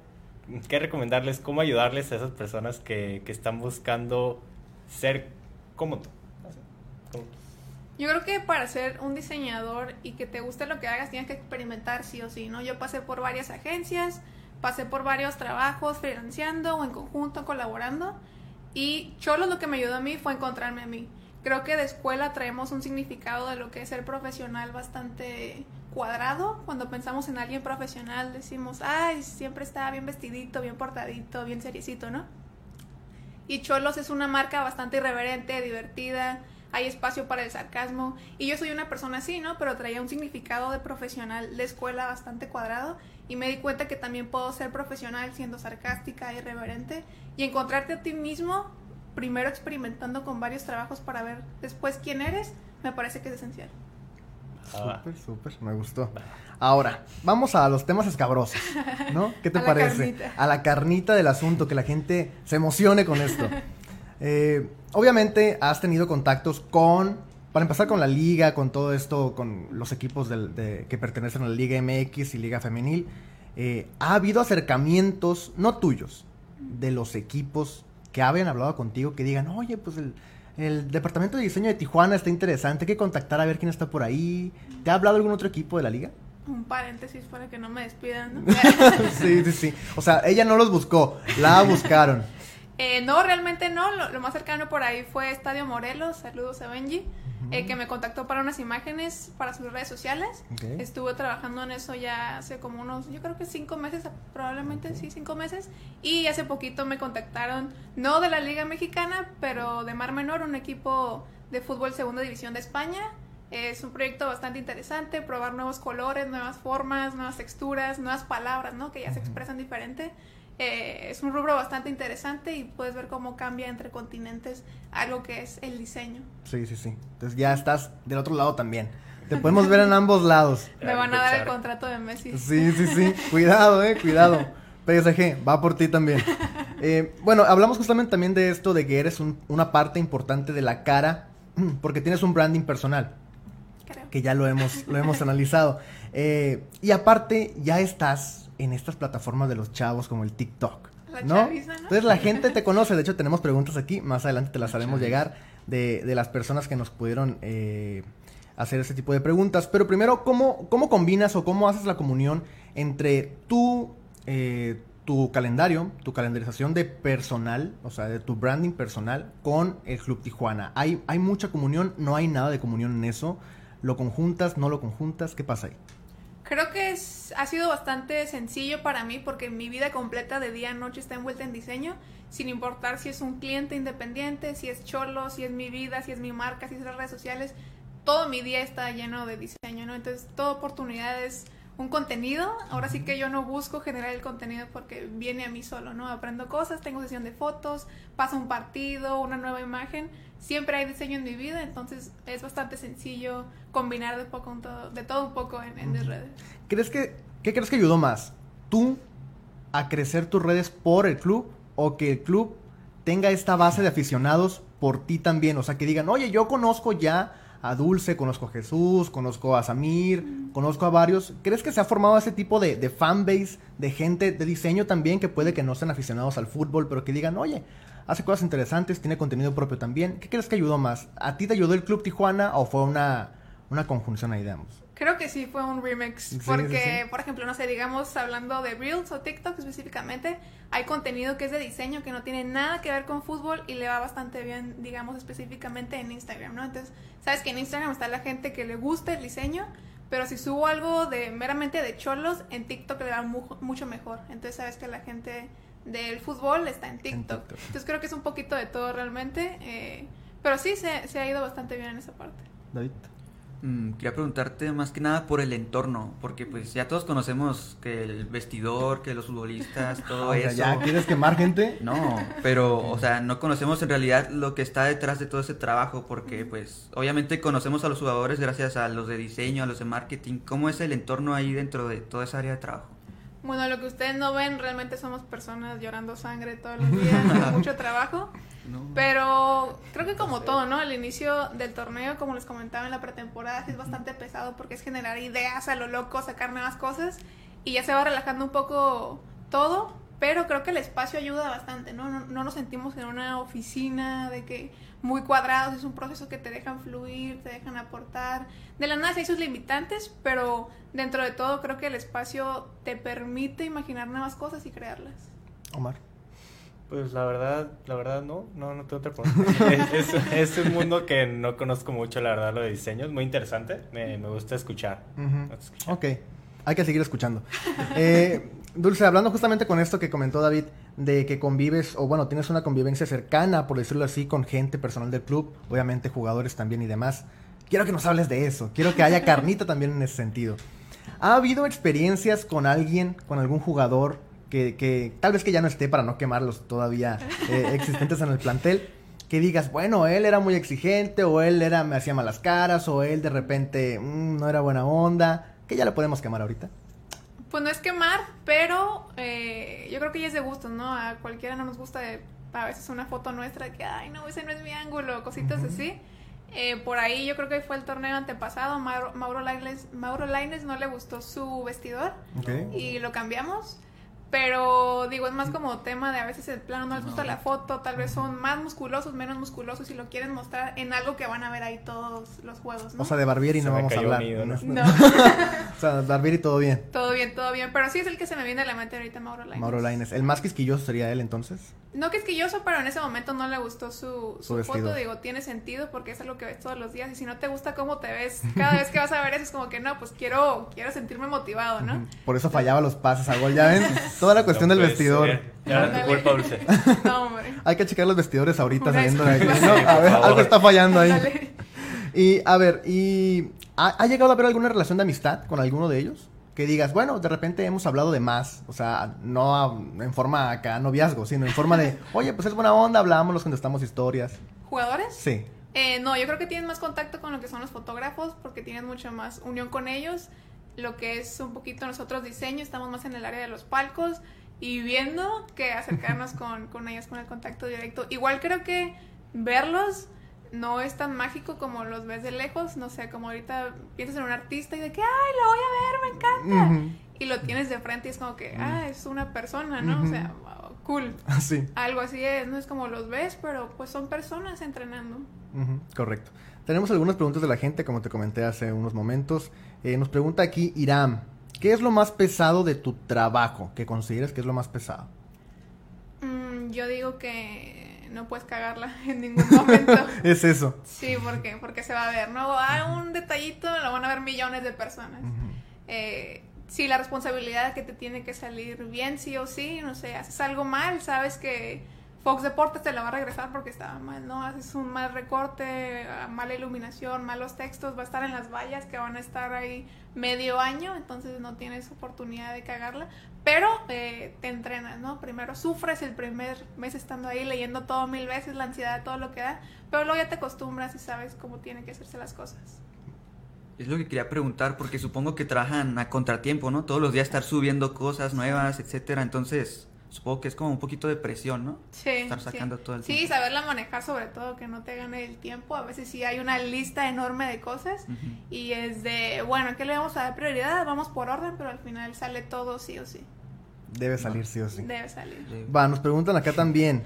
qué recomendarles, cómo ayudarles a esas personas que, que están buscando ser como tú. Como tú. Yo creo que para ser un diseñador y que te guste lo que hagas, tienes que experimentar sí o sí, ¿no? Yo pasé por varias agencias, pasé por varios trabajos freelanceando o en conjunto, colaborando. Y Cholo lo que me ayudó a mí fue encontrarme a mí. Creo que de escuela traemos un significado de lo que es ser profesional bastante cuadrado. Cuando pensamos en alguien profesional decimos, ay, siempre está bien vestidito, bien portadito, bien seriecito, ¿no? Y Cholos es una marca bastante irreverente, divertida, hay espacio para el sarcasmo. Y yo soy una persona así, ¿no? Pero traía un significado de profesional de escuela bastante cuadrado. Y me di cuenta que también puedo ser profesional siendo sarcástica, irreverente. Y encontrarte a ti mismo, primero experimentando con varios trabajos para ver después quién eres, me parece que es esencial. Ah, Súper, súper, me gustó. Ahora, vamos a los temas escabrosos, ¿no? *laughs* ¿Qué te A parece? A la carnita del asunto, que la gente se emocione con esto. *laughs* Eh, obviamente has tenido contactos con, para empezar con la liga, con todo esto, con los equipos del- de- que pertenecen a la Liga MX y Liga Femenil. Eh, ha habido acercamientos, no tuyos, de los equipos que habían hablado contigo, que digan, oye, pues el, el departamento de diseño de Tijuana está interesante, hay que contactar a ver quién está por ahí. ¿Te ha hablado algún otro equipo de la liga? Un paréntesis para que no me despidan. ¿no? *laughs* sí, sí, sí. O sea, ella no los buscó, la buscaron. Eh, no, realmente no. Lo, lo más cercano por ahí fue Estadio Morelos. Saludos a Benji. Eh, que me contactó para unas imágenes para sus redes sociales. Ok. Estuve trabajando en eso ya hace como unos, yo creo que cinco meses, probablemente sí, cinco meses. Y hace poquito me contactaron, no de la Liga Mexicana, pero de Mar Menor, un equipo de fútbol segunda división de España. Es un proyecto bastante interesante, probar nuevos colores, nuevas formas, nuevas texturas, nuevas palabras, ¿no? Que ya se expresan diferente. Eh, es un rubro bastante interesante y puedes ver cómo cambia entre continentes algo que es el diseño. Sí, sí, sí. Entonces ya estás del otro lado también. Te podemos ver en ambos lados. *laughs* Me van a dar el contrato de Messi. Sí, sí, sí. Cuidado, eh, cuidado. PSG, va por ti también. *laughs* Eh, bueno, hablamos justamente también de esto, de que eres un- una parte importante de la cara, *clears throat* porque tienes un branding personal, creo. que ya lo hemos, lo hemos analizado. Eh, y aparte, ya estás en estas plataformas de los chavos como el TikTok. La ¿no? chaviza, ¿no? Entonces la gente te conoce, de hecho tenemos preguntas aquí, más adelante te las haremos chaviza. llegar de, de las personas que nos pudieron eh, hacer ese tipo de preguntas. Pero primero, ¿cómo, ¿cómo combinas o cómo haces la comunión entre tu, eh, tu calendario, tu calendarización de personal, o sea, de tu branding personal con el Club Tijuana? ¿Hay, hay mucha comunión? ¿No hay nada de comunión en eso? ¿Lo conjuntas? ¿No lo conjuntas? ¿Qué pasa ahí? Creo que es, ha sido bastante sencillo para mí porque mi vida completa de día a noche está envuelta en diseño, sin importar si es un cliente independiente, si es cholo, si es mi vida, si es mi marca, si es las redes sociales, todo mi día está lleno de diseño, ¿no? Entonces, toda oportunidad es un contenido. Ahora sí que yo no busco generar el contenido porque viene a mí solo, ¿no? Aprendo cosas, tengo sesión de fotos, pasa un partido, una nueva imagen. Siempre hay diseño en mi vida, entonces es bastante sencillo combinar de, poco un todo, de todo un poco en, en mis redes. ¿Crees que, ¿Qué crees que ayudó más? ¿Tú a crecer tus redes por el club o que el club tenga esta base de aficionados por ti también? O sea, que digan, oye, yo conozco ya a Dulce, conozco a Jesús, conozco a Samir, conozco a varios. ¿Crees que se ha formado ese tipo de, de fanbase, de gente de diseño también que puede que no sean aficionados al fútbol, pero que digan, oye, hace cosas interesantes, tiene contenido propio también? ¿Qué crees que ayudó más? ¿A ti te ayudó el Club Tijuana o fue una, una conjunción ahí de ambos? Creo que sí fue un remix, Sí, porque, sí. por ejemplo, no sé, digamos, hablando de Reels o TikTok específicamente, hay contenido que es de diseño que no tiene nada que ver con fútbol y le va bastante bien, digamos, específicamente en Instagram, ¿no? Entonces, sabes que en Instagram está la gente que le gusta el diseño, pero si subo algo de meramente de cholos, en TikTok le va mu- mucho mejor. Entonces, sabes que la gente del fútbol está en TikTok. TikTok. Entonces, creo que es un poquito de todo realmente, eh, pero sí se, se ha ido bastante bien en esa parte. David. Mm, quería preguntarte más que nada por el entorno, porque pues ya todos conocemos que el vestidor, que los futbolistas, *laughs* todo O sea, eso. ¿Ya quieres quemar gente? *laughs* No, pero, o sea, no conocemos en realidad lo que está detrás de todo ese trabajo, porque, pues, obviamente conocemos a los jugadores gracias a los de diseño, a los de marketing. ¿Cómo es el entorno ahí dentro de toda esa área de trabajo? Bueno, lo que ustedes no ven, realmente somos personas llorando sangre todos los días, *laughs* mucho trabajo. Pero creo que como todo, ¿no? El inicio del torneo, como les comentaba en la pretemporada, sí es bastante pesado porque es generar ideas a lo loco, sacar nuevas cosas y ya se va relajando un poco todo. Pero creo que el espacio ayuda bastante, ¿no? No, no nos sentimos en una oficina de que muy cuadrados, es un proceso que te dejan fluir, te dejan aportar. De la nada sí hay sus limitantes, pero dentro de todo creo que el espacio te permite imaginar nuevas cosas y crearlas. Omar. Pues la verdad, la verdad no, no, no tengo otra pregunta. *laughs* es, es, es un mundo que no conozco mucho, la verdad, lo de diseño. Es muy interesante, me, me gusta escuchar. Gusta escuchar. Ok, hay que seguir escuchando. *laughs* Eh, Dulce, hablando justamente con esto que comentó David, de que convives, o bueno, tienes una convivencia cercana, por decirlo así, con gente personal del club, obviamente jugadores también y demás. Quiero que nos hables de eso, quiero que haya carnita también en ese sentido. ¿Ha habido experiencias con alguien, con algún jugador, que, que tal vez que ya no esté para no quemarlos todavía eh, *laughs* existentes en el plantel? Que digas, bueno, él era muy exigente, o él era, me hacía malas caras, o él de repente mm, no era buena onda, que ya lo podemos quemar ahorita. Pues no es quemar, pero eh, yo creo que ya es de gusto, ¿no? A cualquiera no nos gusta de- a veces una foto nuestra de que, ay, no, ese no es mi ángulo, cositas así. Eh, por ahí yo creo que fue el torneo antepasado, Mauro, Mauro, Laines, Mauro Laines no le gustó su vestidor Ok. y lo cambiamos. Pero digo, es más como tema de a veces el plano no les gusta la foto, tal vez son más musculosos, menos musculosos y lo quieren mostrar en algo que van a ver ahí todos los juegos, ¿no? O sea, de Barbieri Se no vamos a hablar. un ídolo. No, no, *laughs* *laughs* O sea, Barbieri todo bien. todo bien, todo bien. Pero sí es el que se me viene a la mente ahorita, Mauro Laines. Mauro Laines. El más quisquilloso sería él entonces. No que esquilloso, pero en ese momento no le gustó su, Su foto. Digo, tiene sentido porque es algo que ves todos los días. Y si no te gusta cómo te ves, cada vez que vas a ver eso es como que no, pues quiero, quiero sentirme motivado, ¿no? Por eso fallaba los pases a gol. Ya ven, *laughs* toda la cuestión No del vestidor. ser. Ya era tu culpa, Dulce. *laughs* No, hombre. Hay que checar los vestidores ahorita saliendo de aquí. ¿no? A ver, algo está fallando ahí. Dale. Y a ver, ¿y ha, ha llegado a haber alguna relación de amistad con alguno de ellos? Que digas, bueno, de repente hemos hablado de más, o sea, no a- en forma acá noviazgo, sino en forma de, oye, pues es buena onda, hablamos, nos contestamos historias. ¿Jugadores? Sí. Eh, no, yo creo que tienen más contacto con lo que son los fotógrafos porque tienen mucha más unión con ellos. Lo que es un poquito nosotros diseño, estamos más en el área de los palcos y viendo que acercarnos *laughs* con, con ellos con el contacto directo. Igual creo que verlos no es tan mágico como los ves de lejos. No sé, como ahorita piensas en un artista y de que, ay, lo voy a ver, me encanta. Y lo tienes de frente y es como que, ah, es una persona, ¿no? O sea, cool. Así. Algo así es, no es como los ves, pero pues son personas entrenando. Correcto. Tenemos algunas preguntas de la gente, como te comenté hace unos momentos. Eh, nos pregunta aquí Iram, ¿qué es lo más pesado de tu trabajo? que consideres que es lo más pesado? Mm, yo digo que no puedes cagarla *laughs* en ningún momento. *laughs* Es eso. sí, porque porque se va a ver, ¿no? Hay un detallito, lo van a ver millones de personas. Eh, sí, la responsabilidad que te tiene que salir bien, sí o sí, no sé, haces algo mal, sabes que Fox Deportes te lo va a regresar porque estaba mal, ¿no? Haces un mal recorte, mala iluminación, malos textos, va a estar en las vallas que van a estar ahí medio año, entonces no tienes oportunidad de cagarla, pero eh, te entrenas, ¿no? Primero sufres el primer mes estando ahí leyendo todo mil veces, la ansiedad, todo lo que da, pero luego ya te acostumbras y sabes cómo tienen que hacerse las cosas. Es lo que quería preguntar, porque supongo que trabajan a contratiempo, ¿no? Todos los días estar subiendo cosas nuevas, etcétera. Entonces, supongo que es como un poquito de presión, ¿no? Sí. Estar sí. sacando todo el Sí, tiempo. saberla manejar sobre todo, que no te gane el tiempo. A veces sí hay una lista enorme de cosas y es de, bueno, ¿qué le vamos a dar prioridad? Vamos por orden, pero al final sale todo sí o sí. Debe salir sí o sí. Debe salir. Sí. Va, nos preguntan acá también.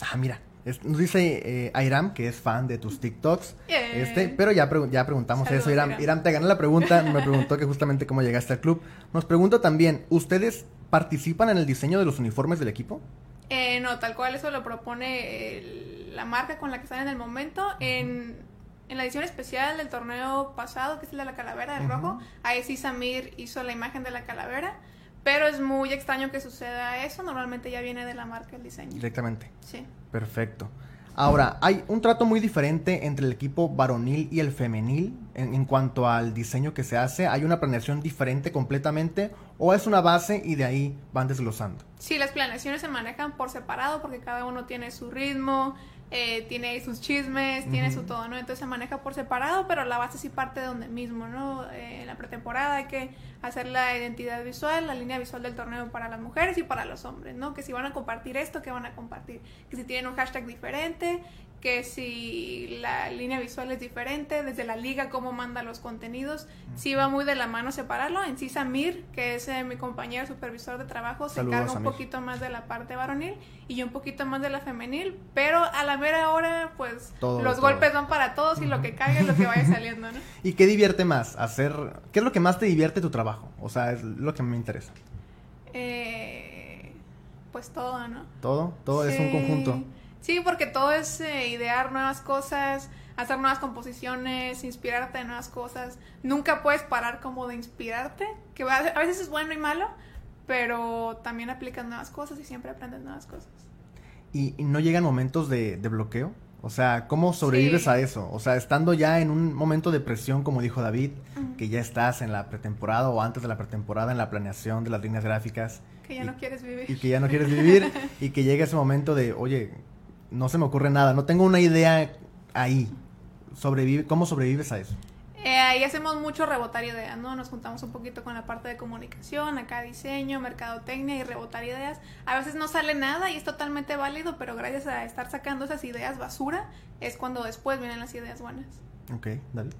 Ah, mira. es- nos dice eh, Airam que es fan de tus TikToks. Yeah. Este, pero ya, pregu- ya preguntamos Saludos, eso. Iram, Iram. Iram, te gané la pregunta. Me preguntó que justamente cómo llegaste al club. Nos pregunta también, ¿ustedes participan en el diseño de los uniformes del equipo? Eh, no, tal cual eso lo propone el- la marca con la que están en el momento. En, en la edición especial del torneo pasado, que es el de la calavera del Ujú. rojo, ahí sí Samir hizo la imagen de la calavera. Pero es muy extraño que suceda eso. Normalmente ya viene de la marca el diseño. Directamente. Sí. Perfecto. Ahora, hay un trato muy diferente entre el equipo varonil y el femenil en, en cuanto al diseño que se hace. ¿Hay una planeación diferente completamente o es una base y de ahí van desglosando? Sí, las planeaciones se manejan por separado porque cada uno tiene su ritmo, eh, tiene sus chismes, tiene su todo, ¿no? Entonces se maneja por separado, pero la base sí parte de donde mismo, ¿no? Eh, en la pretemporada hay que hacer la identidad visual, la línea visual del torneo para las mujeres y para los hombres, ¿no? Que si van a compartir esto, que van a compartir? Que si tienen un hashtag diferente, que si la línea visual es diferente, desde la liga cómo manda los contenidos, sí va muy de la mano separarlo. En sí Samir, que es eh, mi compañero supervisor de trabajo, se encarga un poquito más de la parte varonil y yo un poquito más de la femenil, pero a la mera hora pues Todo, los todo. golpes van para todos y lo que caiga es lo que vaya saliendo, ¿no? *laughs* ¿Y qué divierte más? Hacer... ¿Qué es lo que más te divierte tu trabajo? O sea, es lo que me interesa. Eh, pues todo, ¿no? Todo, todo es un Sí. conjunto. Sí, porque todo es eh, idear nuevas cosas, hacer nuevas composiciones, inspirarte de nuevas cosas. Nunca puedes parar como de inspirarte, que a veces es bueno y malo, pero también aplicas nuevas cosas y siempre aprendes nuevas cosas. ¿Y, y no llegan momentos de, de bloqueo? O sea, ¿cómo sobrevives Sí. a eso? O sea, estando ya en un momento de presión, como dijo David, que ya estás en la pretemporada o antes de la pretemporada en la planeación de las líneas gráficas Que ya Y- no quieres vivir. y que ya no quieres vivir *laughs* y que llega ese momento de, oye, no se me ocurre nada, no tengo una idea ahí. Sobrevive, ¿Cómo sobrevives a eso? Eh, ahí hacemos mucho rebotar ideas, ¿no? Nos juntamos un poquito con la parte de comunicación, acá diseño, mercadotecnia y rebotar ideas. A veces no sale nada y es totalmente válido, pero gracias a estar sacando esas ideas basura es cuando después vienen las ideas buenas. Ok, David.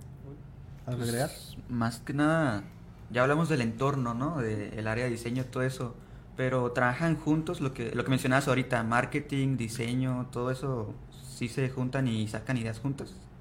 ¿Algo que agregar? Pues, más que nada, ya hablamos del entorno, ¿no? Del área de diseño, todo eso. Pero trabajan juntos, lo que, lo que mencionabas ahorita, marketing, diseño, todo eso, sí se juntan y sacan ideas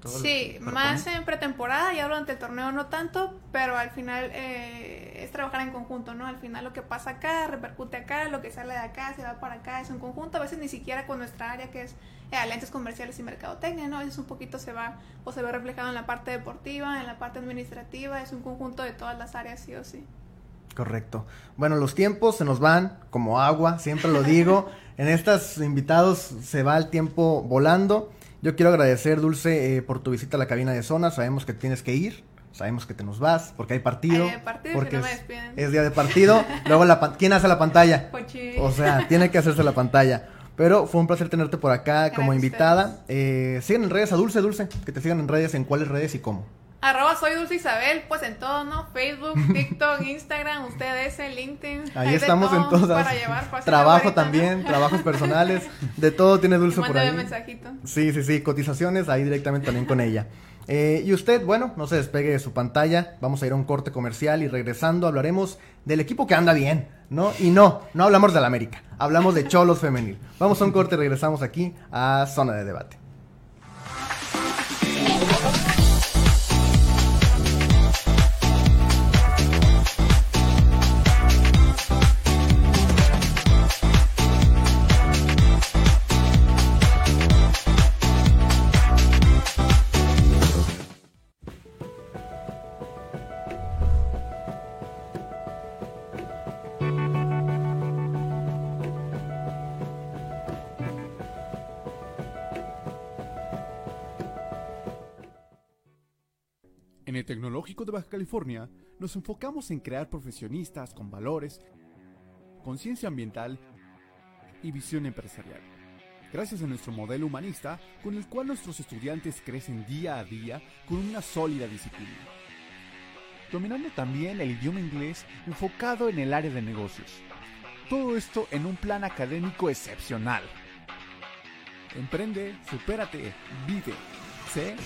lo Sí, más en pretemporada, ya durante el torneo no tanto, pero al final eh, es trabajar en conjunto, ¿no? Al final lo que pasa acá repercute acá, lo que sale de acá se va para acá, es un conjunto, a veces ni siquiera con nuestra área que es eh, alianzas comerciales y mercadotecnia, ¿no? A veces un poquito se va o se ve reflejado en la parte deportiva, en la parte administrativa, es un conjunto de todas las áreas, sí o sí. Correcto. Bueno, los tiempos se nos van como agua, siempre lo digo. *laughs* en estos invitados se va el tiempo volando. Yo quiero agradecer, Dulce, eh, por tu visita a la cabina de zona. Sabemos que tienes que ir, sabemos que te nos vas, porque hay partido. Hay partido porque no me es, es día de partido. Luego, la, ¿quién hace la pantalla? Pochi. O sea, tiene que hacerse la pantalla. Pero fue un placer tenerte por acá como Gracias invitada. Eh, sigan en redes a Dulce, Dulce. Que te sigan en redes, en cuáles redes y cómo. Arroba soy Dulce Isabel, pues en todo, ¿no? Facebook, *laughs* TikTok, Instagram, ustedes, LinkedIn. Ahí estamos en todas. Para llevar fácil Trabajo también, trabajos personales. *laughs* De todo tiene Dulce por ahí. mensajito. Sí, sí, sí, cotizaciones ahí directamente también con ella. Eh, y usted, bueno, no se despegue de su pantalla, vamos a ir a un corte comercial y regresando hablaremos del equipo que anda bien, ¿no? Y no, no hablamos del América, hablamos de Cholos Femenil. Vamos a un corte y regresamos aquí a Zona de Debate. Tecnológico de Baja California nos enfocamos en crear profesionistas con valores, conciencia ambiental y visión empresarial. Gracias a nuestro modelo humanista, con el cual nuestros estudiantes crecen día a día con una sólida disciplina. Dominando también el idioma inglés enfocado en el área de negocios. Todo esto en un plan académico excepcional. Emprende, supérate, vive. C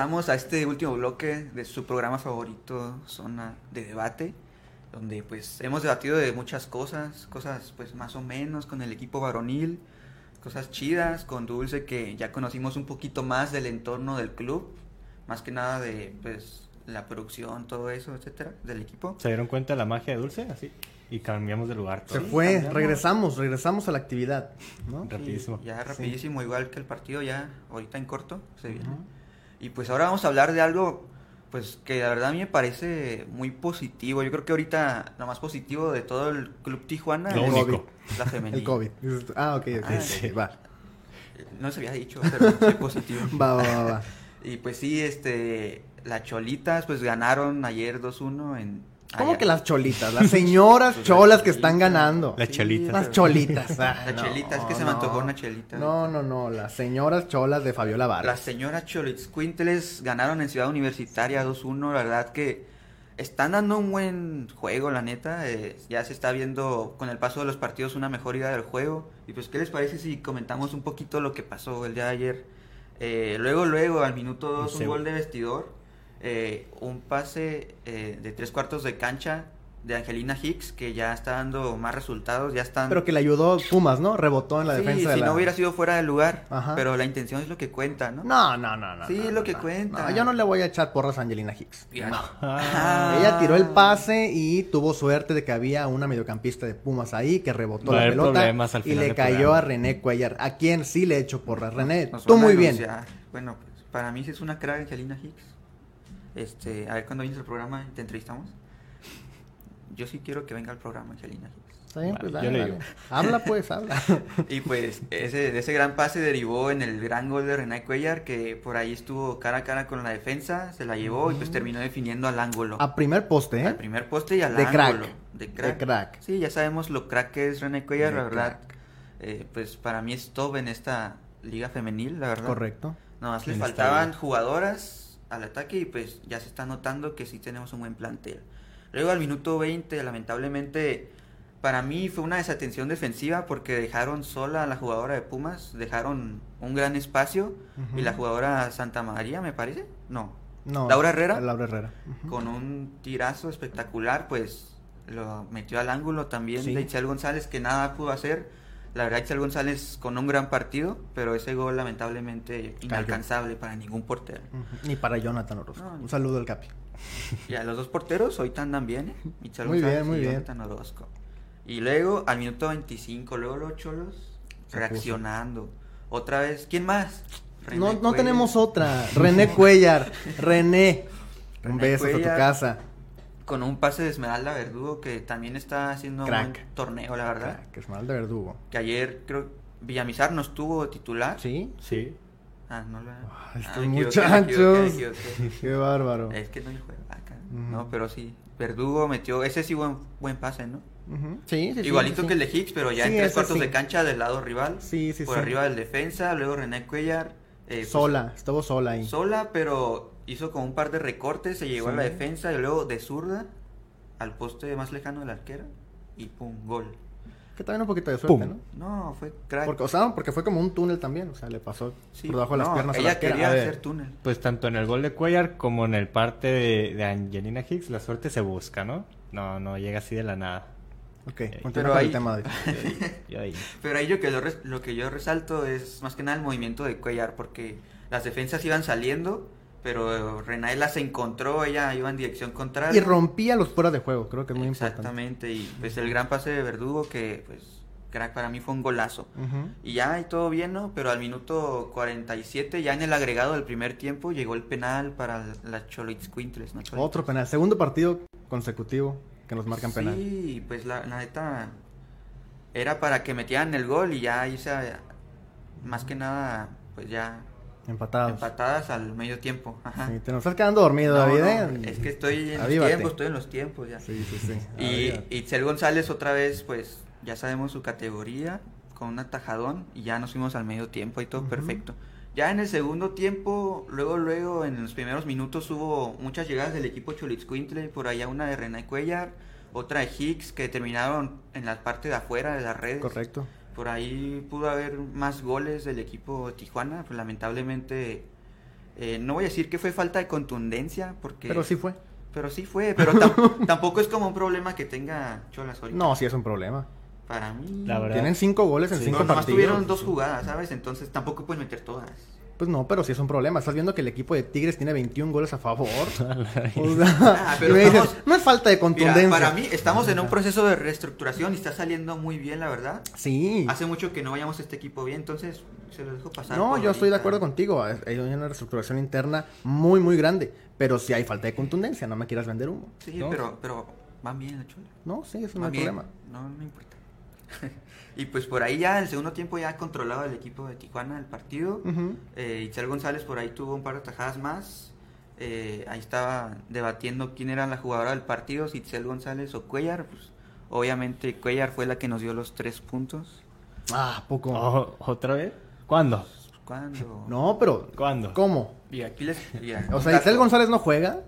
regresamos a este último bloque de su programa favorito, Zona de Debate, donde pues hemos debatido de muchas cosas, cosas pues más o menos con el equipo varonil, cosas chidas, con Dulce que ya conocimos un poquito más del entorno del club, más que nada de pues la producción, todo eso, etcétera, del equipo. ¿Se dieron cuenta de la magia de Dulce? Así. Y cambiamos de lugar. Se todo. fue, cambiamos. regresamos, regresamos a la actividad, ¿no? Rapidísimo. Sí, ya rapidísimo, igual que el partido ya ahorita en corto se viene. Y pues ahora vamos a hablar de algo pues que la verdad a mí me parece muy positivo. Yo creo que ahorita lo más positivo de todo el Club Tijuana Lo es único. la femenil. El COVID. Ah, ok, ok, Ah, ok, sí. va. No se había dicho, pero sí positivo. *laughs* Va, va, va, va. Y pues sí, este las Cholitas pues ganaron ayer 2-1 en ¿Cómo allá. que las cholitas? Las señoras *laughs* cholas las que están cholitas. ganando. Las cholitas. Las cholitas. ah, La no, chelita, es que se me antojó una chelita. No, no, no. Las señoras cholas de Fabiola Las Vargas. señoras Cholitzcuintles ganaron en Ciudad Universitaria 2-1. La verdad que están dando un buen juego, la neta. eh, ya se está viendo con el paso de los partidos una mejor idea del juego. Y pues, ¿qué les parece si comentamos un poquito lo que pasó el día de ayer? Eh, luego, luego, al minuto 2, un gol de vestidor. Eh, un pase eh, de tres cuartos de cancha de Angelina Hicks, que ya está dando más resultados. Ya están Pero que le ayudó Pumas, ¿no? Rebotó en la Sí, defensa de si la... no hubiera sido fuera de lugar. Ajá. Pero la intención es lo que cuenta, ¿no? No, no, no, no. Sí, no, es no, lo que no. cuenta. No, yo no le voy a echar porras a Angelina Hicks. Ah. Ella tiró el pase y tuvo suerte de que había una mediocampista de Pumas ahí que rebotó la pelota y le cayó programa. a René Cuellar. ¿A quién sí le echo porras? René, Nos tú muy bien. Bueno, pues para mí sí es una crack Angelina Hicks. Este, a ver cuando vienes al programa te entrevistamos. Yo sí quiero que venga al programa Angelina. Está bien, pues Vale, dale, yo le dale. digo. Habla pues, habla. *laughs* Y pues ese, de ese gran pase derivó en el gran gol de René Cuellar que por ahí estuvo cara a cara con la defensa, se la llevó y pues terminó definiendo al ángulo. A primer poste, ¿eh? Al primer poste y al De crack. ángulo. De crack. De crack. Sí, ya sabemos lo crack que es René Cuellar, De la verdad. crack. eh, pues para mí es top en esta liga femenil, la verdad. Correcto. Nada más esta faltaban jugadoras al ataque y pues ya se está notando que sí tenemos un buen plantel. Luego al minuto 20, lamentablemente, para mí fue una desatención defensiva porque dejaron sola a la jugadora de Pumas, dejaron un gran espacio y la jugadora Santa María, me parece, no, No. Laura Herrera. Laura Herrera. Con un tirazo espectacular, pues lo metió al ángulo también Sí. de Itzel González, que nada pudo hacer. La verdad, Itzel González con un gran partido, pero ese gol lamentablemente inalcanzable para ningún portero. Ni para Jonathan Orozco. No, Un saludo al Capi. Y a los dos porteros hoy andan bien, ¿eh? Itzel Muy González bien, muy y bien. Jonathan Orozco. Y luego, al minuto 25, luego los cholos Se reaccionando. Otra vez, ¿quién más? René No, no Cuellar. tenemos otra. René Cuellar. René. *laughs* Un beso a tu casa. Con un pase de Esmeralda Verdugo que también está haciendo un Crack. buen torneo, la verdad. Que es mal de verdugo. Que ayer creo Villamizar no estuvo titular. ¿Sí? Sí. Ah, no lo. Ay, ah, estos equivoqué, equivoqué. *laughs* Qué bárbaro. Es que no le juega acá. No, pero sí. Verdugo metió. Ese sí buen, buen pase, ¿no? Ujú. Sí, sí, sí, Igualito sí, que el de Hicks, pero ya Sí, en tres cuartos sí. de cancha del lado rival. Sí, sí, por sí. arriba del defensa. Luego René Cuellar. eh, pues, Sola, estuvo sola ahí. sola, pero hizo como un par de recortes. Se llegó a la defensa y luego de zurda al poste más lejano de la arquera. Y pum, gol. Que también un poquito de suerte, Pum. ¿no? No, fue crack. Porque, o sea, porque fue como un túnel también. O sea, le pasó Sí, por debajo de las no, piernas a la ella arquera. quería A ver, hacer túnel. Pues tanto en el gol de Cuellar como en el parte de, de Angelina Hicks, la suerte se busca, ¿no? No, no llega así de la nada. Ok, Pero continúa con ahí- el tema. *laughs* Yo. Pero ahí yo que lo, res- lo que yo resalto es más que nada el movimiento de Cuellar, porque las defensas iban saliendo, pero Renaela se encontró, ella iba en dirección contraria. Y rompía los fuera de juego, creo que es muy importante. Exactamente, y pues el gran pase de Verdugo que pues crack para mí fue un golazo. Y ya, y todo bien, ¿no? Pero al minuto 47, ya en el agregado del primer tiempo, llegó el penal para las Cholitzcuintles, ¿no? Cholitzcuintles. Otro penal. Segundo partido consecutivo que nos marcan penal. Sí, pues la, la neta era para que metieran el gol y ya a- más que nada, pues ya Empatados. empatadas al medio tiempo. Ajá. Sí, te nos estás quedando dormido, No, David. no, ¿eh? es que estoy en los Avívate. tiempos, estoy en los tiempos ya. Sí, sí, sí. Y. Itzel González otra vez, pues ya sabemos su categoría, con un atajadón y ya nos fuimos al medio tiempo y todo perfecto. Ya en el segundo tiempo, luego, luego, en los primeros minutos hubo muchas llegadas del equipo Cholitzcuintle, por allá una de René Cuellar, otra de Hicks, que terminaron en la parte de afuera de las redes. Correcto. Por ahí pudo haber más goles del equipo Tijuana, pero lamentablemente Eh, no voy a decir que fue falta de contundencia, porque... Pero sí fue. Pero sí fue, pero tam- *laughs* tampoco es como un problema que tenga Cholas ahorita. No, sí es un problema. Para mí... La verdad. Tienen cinco goles en Sí. cinco no, partidos. tuvieron dos jugadas, ¿sabes? Entonces tampoco puedes meter todas. Pues no, pero sí es un problema. Estás viendo que el equipo de Tigres tiene 21 goles a favor. *laughs* O sea, Ah, pero y me dices, estamos- no es falta de Mira, contundencia. para mí estamos en un proceso de reestructuración y está saliendo muy bien, la verdad. Sí. Hace mucho que no vayamos a este equipo bien, entonces se lo dejo pasar. No, yo estoy de acuerdo contigo. Hay una reestructuración interna muy, muy grande. Pero sí hay falta de contundencia. No me quieras vender humo. Sí, ¿no? pero, pero van bien, la chula. No, sí, eso no hay bien. problema. No, no me importa. *laughs* y pues por ahí ya, el segundo tiempo ya ha controlado el equipo de Tijuana el partido. Eh, Itzel González por ahí tuvo un par de tajadas más. Eh, ahí estaba debatiendo quién era la jugadora del partido, si Itzel González o Cuellar. Pues, obviamente Cuellar fue la que nos dio los tres puntos. Ah, poco. Oh, ¿Otra vez? ¿Cuándo? ¿Cuándo? *laughs* No, pero. ¿Cuándo? ¿Cómo? Y aquí les... O sea. Itzel González no juega.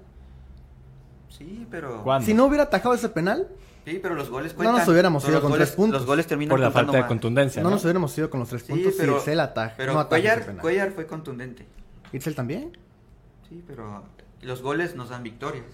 Sí, pero... ¿Cuándo? Si no hubiera atajado ese penal, Sí, pero los goles No cuentan. nos hubiéramos ido con goles- tres puntos. Los goles terminan Por la falta de más. contundencia, no, ¿no? nos hubiéramos ido con los tres Sí, puntos pero, si Itzel ataja. pero no Cuellar, fue contundente. Itzel también. Sí, pero los goles nos dan victorias.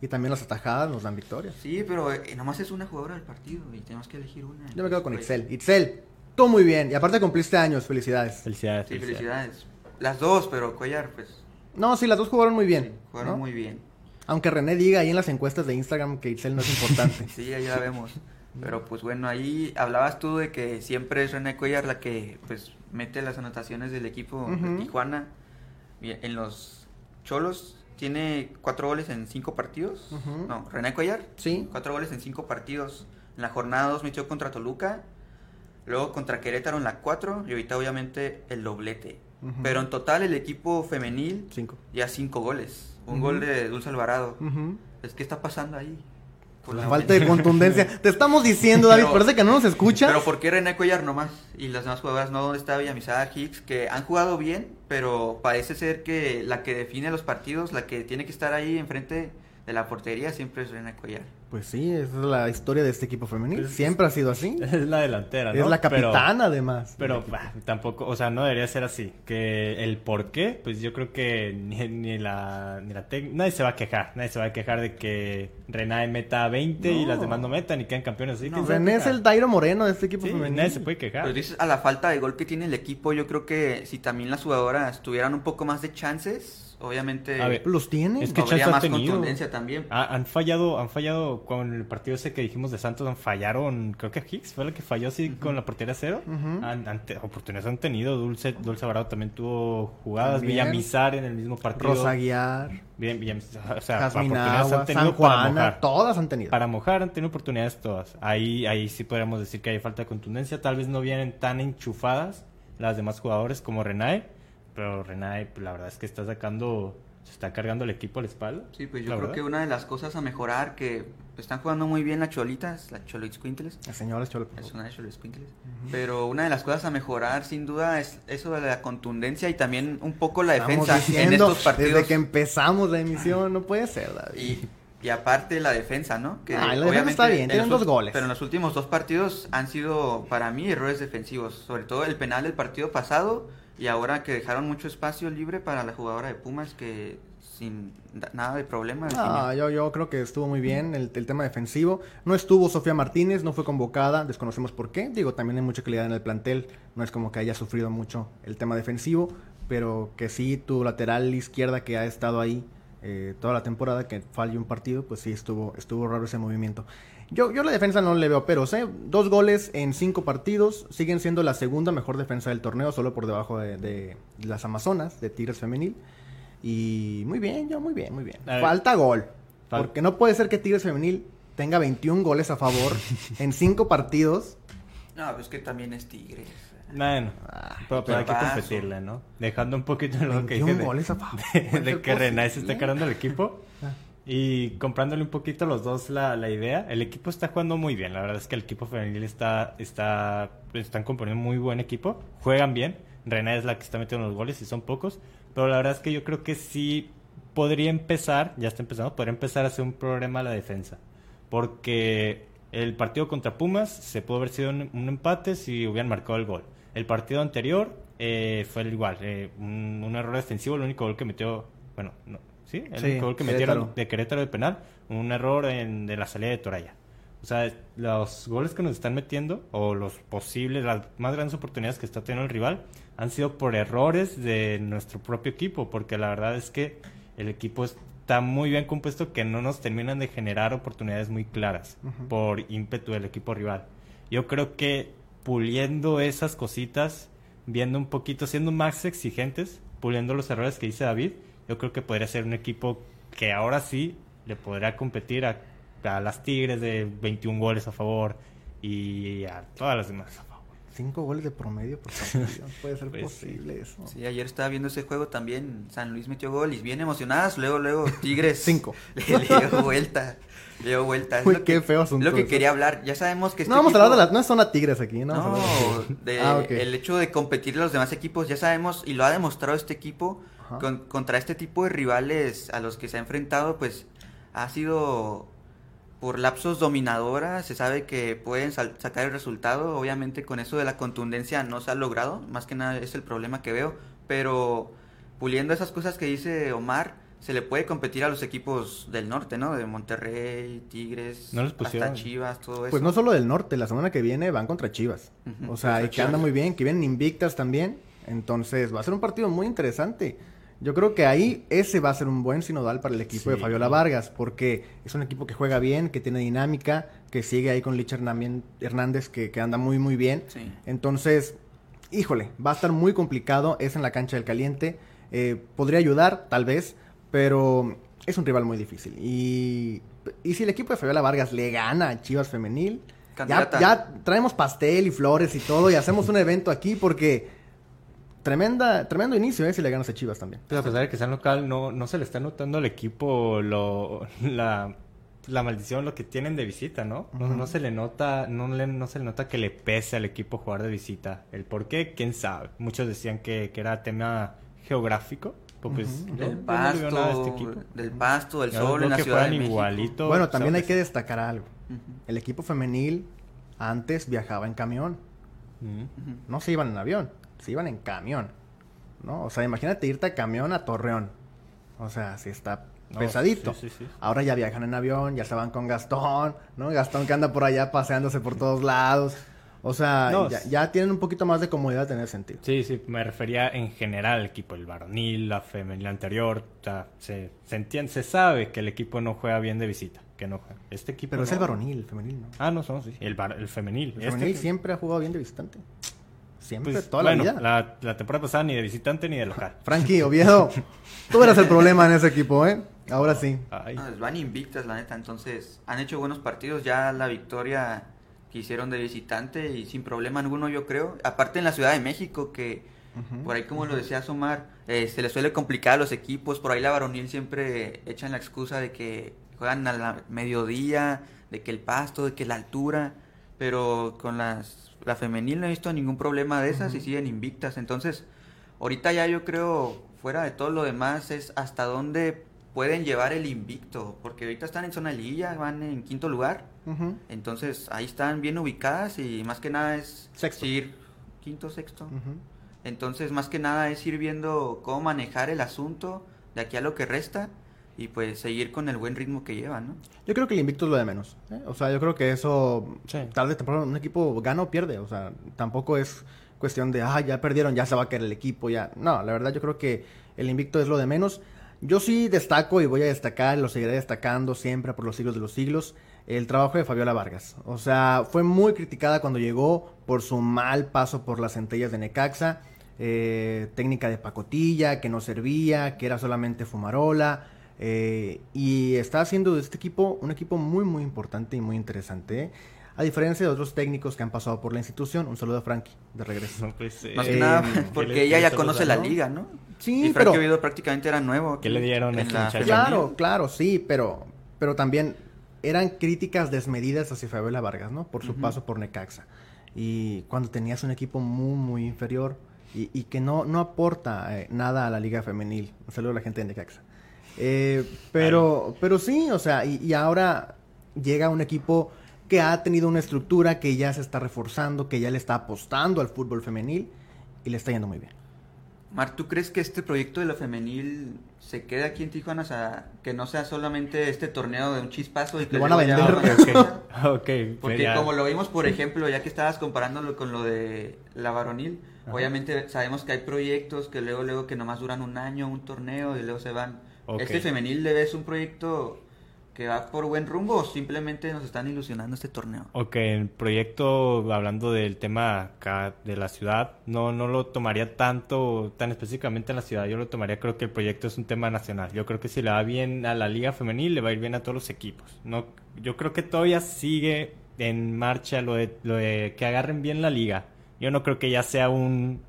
Y también las atajadas nos dan victorias. Sí, pero eh, nomás es una jugadora del partido y tenemos que elegir una. Yo me quedo con Entonces, Itzel. Itzel, tú muy bien. Y aparte cumpliste años. Felicidades. Felicidades. Sí, felicidades. felicidades. Las dos, pero Cuellar, pues, No, sí, las dos jugaron muy bien. jugaron ¿no? muy bien. Aunque René diga ahí en las encuestas de Instagram que Itzel no es importante. *laughs* Sí, ahí la vemos. Pero pues bueno, ahí hablabas tú de que siempre es René Cuellar la que pues mete las anotaciones del equipo de. Tijuana. En los Cholos tiene cuatro goles en cinco partidos. No, René Cuellar. Sí. Cuatro goles en cinco partidos. En la jornada 2 metió contra Toluca. Luego contra Querétaro en la 4. Y ahorita obviamente el doblete. Pero en total el equipo femenil Cinco. ya cinco goles. Un gol de Dulce Alvarado. Es que está pasando ahí. Por La falta de *laughs* contundencia. Te estamos diciendo, David, Pero- parece que no nos escuchas. Pero ¿por qué René Cuellar nomás? Y las demás jugadoras no, ¿dónde está Villamizada Hicks? Que han jugado bien, pero parece ser que la que define los partidos, la que tiene que estar ahí enfrente de la portería siempre es René Cuellar. Pues sí, esa es la historia de este equipo femenil. Pues- Siempre ha sido así. Es la delantera, ¿no? Es la Pero- capitana, además. Pero bah, tampoco, o sea, no debería ser así. Que el por qué, pues yo creo que ni, ni la, ni la tec- nadie se va a quejar. Nadie se va a quejar de que Renae meta 20 y No. las demás no metan y queden campeones. ¿sí? No, ¿Quién se va a René es el Dairo Moreno de este equipo Sí, femenil. nadie se puede quejar. Pero dices a la falta de gol que tiene el equipo, yo creo que si también las jugadoras tuvieran un poco más de chances, obviamente A ver, Los tiene. Es que habría más tenido. contundencia también. Ah, han fallado, han fallado con el partido ese que dijimos de Santos, han fallaron, creo que Hicks fue la que falló así con la portería cero. Ujú. Han- han te- oportunidades han tenido, Dulce, Dulce también tuvo jugadas, También. Villamizar en el mismo partido. Rosa Aguiar, Bien, Villamizar, o sea, oportunidades han tenido San para Juana, mojar. todas han tenido. Para mojar han tenido oportunidades todas. Ahí, ahí sí podríamos decir que hay falta de contundencia. Tal vez no vienen tan enchufadas las demás jugadores como Renae. Pero Renae, pues, la verdad es que está sacando, se está cargando el equipo a la espalda. Sí, pues yo creo verdad. que una de las cosas a mejorar que están jugando muy bien las cholitas, las cholitzcuintles, La señora es Cholo, es una de cholitzcuintles, pero una de las cosas a mejorar sin duda es eso de la contundencia y también un poco la Estamos defensa en estos partidos. desde que empezamos la emisión, no puede ser, David. Y, y aparte la defensa, ¿no? Que Ah, la defensa está bien, en tienen dos goles. Pero en los últimos dos partidos han sido para mí errores defensivos, sobre todo el penal del partido pasado y ahora que dejaron mucho espacio libre para la jugadora de Pumas que sin da- nada de problema. Ah, yo, yo creo que estuvo muy bien el, el tema defensivo. No estuvo Sofía Martínez, no fue convocada, desconocemos por qué. Digo, también hay mucha calidad en el plantel, no es como que haya sufrido mucho el tema defensivo, pero que sí, tu lateral izquierda que ha estado ahí eh, toda la temporada, que falle un partido, pues sí, estuvo, estuvo raro ese movimiento. Yo, yo la defensa no le veo peros, ¿eh? Dos goles en cinco partidos, siguen siendo la segunda mejor defensa del torneo, solo por debajo de, de las Amazonas, de Tigres Femenil. Y muy bien, yo muy bien, muy bien. Falta gol. Fal- Porque no puede ser que Tigres Femenil tenga 21 goles a favor *laughs* en 5 partidos. No, pues que también es Tigres. Bueno, pero, pero hay que competirle, ¿no? Dejando un poquito lo que 21 dije de, goles a favor. *laughs* de, de que Renay se está cargando el equipo y comprándole un poquito los dos la, la idea. El equipo está jugando muy bien, la verdad es que el equipo femenil está, está, están componiendo muy buen equipo, juegan bien. Renay es la que está metiendo los goles y son pocos, pero la verdad es que yo creo que sí podría empezar, ya está empezando, podría empezar a hacer un problema la defensa. Porque el partido contra Pumas se pudo haber sido un, empate si hubieran marcado el gol. El partido anterior eh, fue igual, eh, un, un error defensivo, el único gol que metió, bueno, no, ¿sí? El Sí, gol que Querétaro. metieron de Querétaro de penal, un error en, de la salida de Toraya. O sea, los goles que nos están metiendo, o los posibles, las más grandes oportunidades que está teniendo el rival, han sido por errores de nuestro propio equipo, porque la verdad es que el equipo está muy bien compuesto que no nos terminan de generar oportunidades muy claras Ujú. por ímpetu del equipo rival. Yo creo que puliendo esas cositas, viendo un poquito, siendo más exigentes, puliendo los errores que dice David, yo creo que podría ser un equipo que ahora sí le podrá competir a, a las Tigres de 21 goles a favor y a todas las demás a favor. Cinco goles de promedio por *laughs* partido. No puede ser Pues posible eso. Sí, ayer estaba viendo ese juego también. San Luis metió gol y bien emocionadas. Luego, luego, Tigres. *laughs* Cinco. Le, *laughs* le dio vuelta. Le dio vuelta. Es Uy, lo qué que, feo asunto Lo que eso. quería hablar. Ya sabemos que. este no vamos a hablar de equipo- las. No son a Tigres aquí, ¿no? No, de- de Ah, el hecho de competir los demás equipos, ya sabemos, y lo ha demostrado este equipo. Con- contra este tipo de rivales a los que se ha enfrentado, pues ha sido por lapsos dominadora, se sabe que pueden sal- sacar el resultado, obviamente con eso de la contundencia no se ha logrado, más que nada es el problema que veo, pero puliendo esas cosas que dice Omar, se le puede competir a los equipos del norte, ¿no? De Monterrey, Tigres, No les pusieron. hasta Chivas, todo eso. Pues no solo del norte, la semana que viene van contra Chivas. O sea, y que anda muy bien, que vienen invictas también. Entonces va a ser un partido muy interesante. Yo creo que ahí ese va a ser un buen sinodal para el equipo de. Fabiola Vargas, porque es un equipo que juega bien, que tiene dinámica, que sigue ahí con Hernán- Hernández, que, que anda muy, muy bien. Sí. Entonces, híjole, va a estar muy complicado. Es en la cancha del caliente. Eh, podría ayudar, tal vez, pero es un rival muy difícil. Y, y si el equipo de Fabiola Vargas le gana a Chivas Femenil, ya traemos pastel y flores y todo y hacemos un evento aquí porque tremenda, tremendo inicio, ¿eh? Si le ganas a Chivas también. Pues a pesar de que sea local, no, no se le está notando al equipo lo, la, la maldición, lo que tienen de visita, ¿no? No, se le nota, no, le, no se le nota que le pese al equipo jugar de visita. El por qué, quién sabe. Muchos decían que, que era tema geográfico. Pues, pues, yo- Del no pasto, nada este del pasto, del sol en la que Ciudad de igualito. bueno, también hay que destacar algo. El equipo femenil antes viajaba en camión. No se iban en avión, se iban en camión. ¿No? O sea, imagínate irte a camión a Torreón. O sea, si está No, pesadito. sí, sí, sí. Ahora ya viajan en avión, ya se van con Gastón, ¿no? Gastón que anda por allá paseándose por todos lados. O sea, No, ya, ya tienen un poquito más de comodidad en ese sentido. Sí, sí, me refería en general al equipo, el varonil, la femenil anterior, o sea, se, se entiende, se sabe que el equipo no juega bien de visita, que no juega. Este equipo Pero es el varonil, el femenil, ¿no? Ah, no, no, sí, el, var- el femenil. El Este femenil siempre ha jugado bien de visitante. Siempre, pues, toda bueno, la vida. La, la temporada pasada ni de visitante ni de local. Frankie, Oviedo, tú eras el problema en ese equipo, ¿eh? Ahora sí. Ay, No, les van invictas, la neta. Entonces, han hecho buenos partidos. Ya la victoria que hicieron de visitante y sin problema alguno, yo creo. Aparte en la Ciudad de México, que por ahí, como lo decía Somar, eh, se les suele complicar a los equipos. Por ahí la varonil siempre echan la excusa de que juegan a la mediodía, de que el pasto, de que la altura. Pero con las, la femenil no he visto ningún problema de esas y siguen invictas. Entonces, ahorita ya yo creo, fuera de todo lo demás, es hasta dónde pueden llevar el invicto. Porque ahorita están en zona de liguilla, van en quinto lugar. Entonces, ahí están bien ubicadas y más que nada es Sexto. seguir quinto, sexto. Entonces, más que nada es ir viendo cómo manejar el asunto de aquí a lo que resta y pues seguir con el buen ritmo que llevan, ¿no? Yo creo que el invicto es lo de menos. ¿eh? O sea, yo creo que eso, Sí. tarde o temprano, un equipo gana o pierde. O sea, tampoco es cuestión de, ah, ya perdieron, ya se va a caer el equipo, ya. No, la verdad yo creo que el invicto es lo de menos. Yo sí destaco y voy a destacar, lo seguiré destacando siempre por los siglos de los siglos, el trabajo de Fabiola Vargas. O sea, fue muy criticada cuando llegó por su mal paso por las centellas de Necaxa, eh, técnica de pacotilla, que no servía, que era solamente fumarola. Eh, y está haciendo de este equipo un equipo muy, muy importante y muy interesante. A diferencia de otros técnicos que han pasado por la institución. Un saludo a Frankie, de regreso. no, pues, eh, Más que Eh, nada ¿qué porque ella ya conoce la liga, ¿no? Sí, y pero... Frankie Oviedo prácticamente era nuevo. ¿Qué le dieron en este la. Claro, claro, sí, pero, pero también eran críticas desmedidas hacia Fabiola Vargas, ¿no? Por su paso por Necaxa. Y cuando tenías un equipo muy, muy inferior y, y que no, no aporta eh, nada a la liga femenil. Un saludo a la gente de Necaxa. Eh, pero, pero sí, o sea, y, y ahora llega un equipo que ha tenido una estructura, que ya se está reforzando, que ya le está apostando al fútbol femenil. y le está yendo muy bien. Mar, ¿tú crees que este proyecto de la femenil se quede aquí en Tijuana? O sea, que no sea solamente este torneo de un chispazo y que Lo van a ya vender, van a- Ok, *laughs* ok, pues Porque ya. como lo vimos, por ejemplo, ya que estabas comparándolo con lo de la varonil, Ajá. obviamente sabemos que hay proyectos que luego, luego que nomás duran un año, un torneo y luego se van. ¿Este femenil le ves un proyecto que va por buen rumbo o simplemente nos están ilusionando este torneo? Ok, el proyecto, hablando del tema acá de la ciudad, no, no lo tomaría tanto, tan específicamente en la ciudad. Yo lo tomaría, creo que el proyecto es un tema nacional. Yo creo que si le va bien a la liga femenil, le va a ir bien a todos los equipos. No, yo creo que todavía sigue en marcha lo de, lo de que agarren bien la liga. Yo no creo que ya sea un...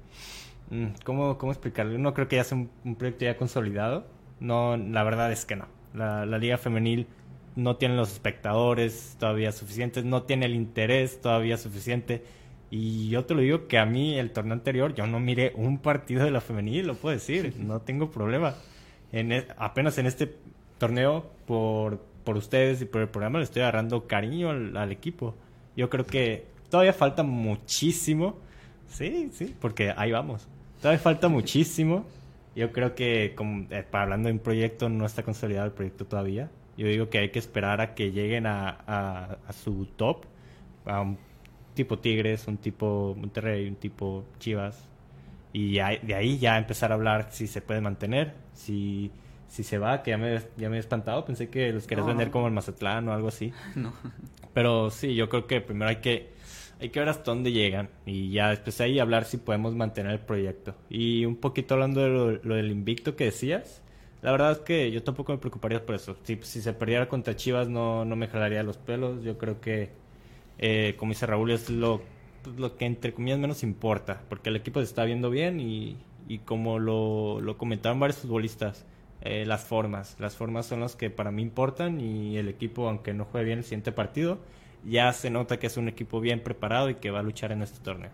mm, ¿Cómo, cómo explicarlo? No creo que ya sea un, un proyecto ya consolidado. No, la verdad es que no. La, la liga femenil no tiene los espectadores todavía suficientes, no tiene el interés todavía suficiente. Y yo te lo digo que a mí el torneo anterior yo no miré un partido de la femenil, lo puedo decir, *laughs* no tengo problema. En e- apenas en este torneo, por, por ustedes y por el programa, le estoy agarrando cariño al, al equipo. Yo creo que todavía falta muchísimo. Sí, sí, porque ahí vamos. Todavía falta muchísimo. Yo creo que, como, eh, hablando de un proyecto, no está consolidado el proyecto todavía. Yo digo que hay que esperar a que lleguen a, a- a su top, a un tipo Tigres, un tipo Monterrey, un tipo Chivas, y ya- de ahí ya empezar a hablar si se puede mantener, si, si se va, que ya me, ya me he espantado, pensé que los querías No, vender como el Mazatlán o algo así. *laughs* No. Pero sí, yo creo que primero hay que, hay que ver hasta dónde llegan y ya después ahí hablar si podemos mantener el proyecto. Y un poquito hablando de lo, del invicto que decías, la verdad es que yo tampoco me preocuparía por eso. Si, se perdiera contra Chivas no, no me jalaría los pelos. Yo creo que, eh, como dice Raúl, es lo, lo que entre comillas menos importa, porque el equipo se está viendo bien y, y como lo, lo comentaron varios futbolistas, eh, las formas. Las formas son las que para mí importan y el equipo, aunque no juegue bien el siguiente partido, ya se nota que es un equipo bien preparado y que va a luchar en este torneo.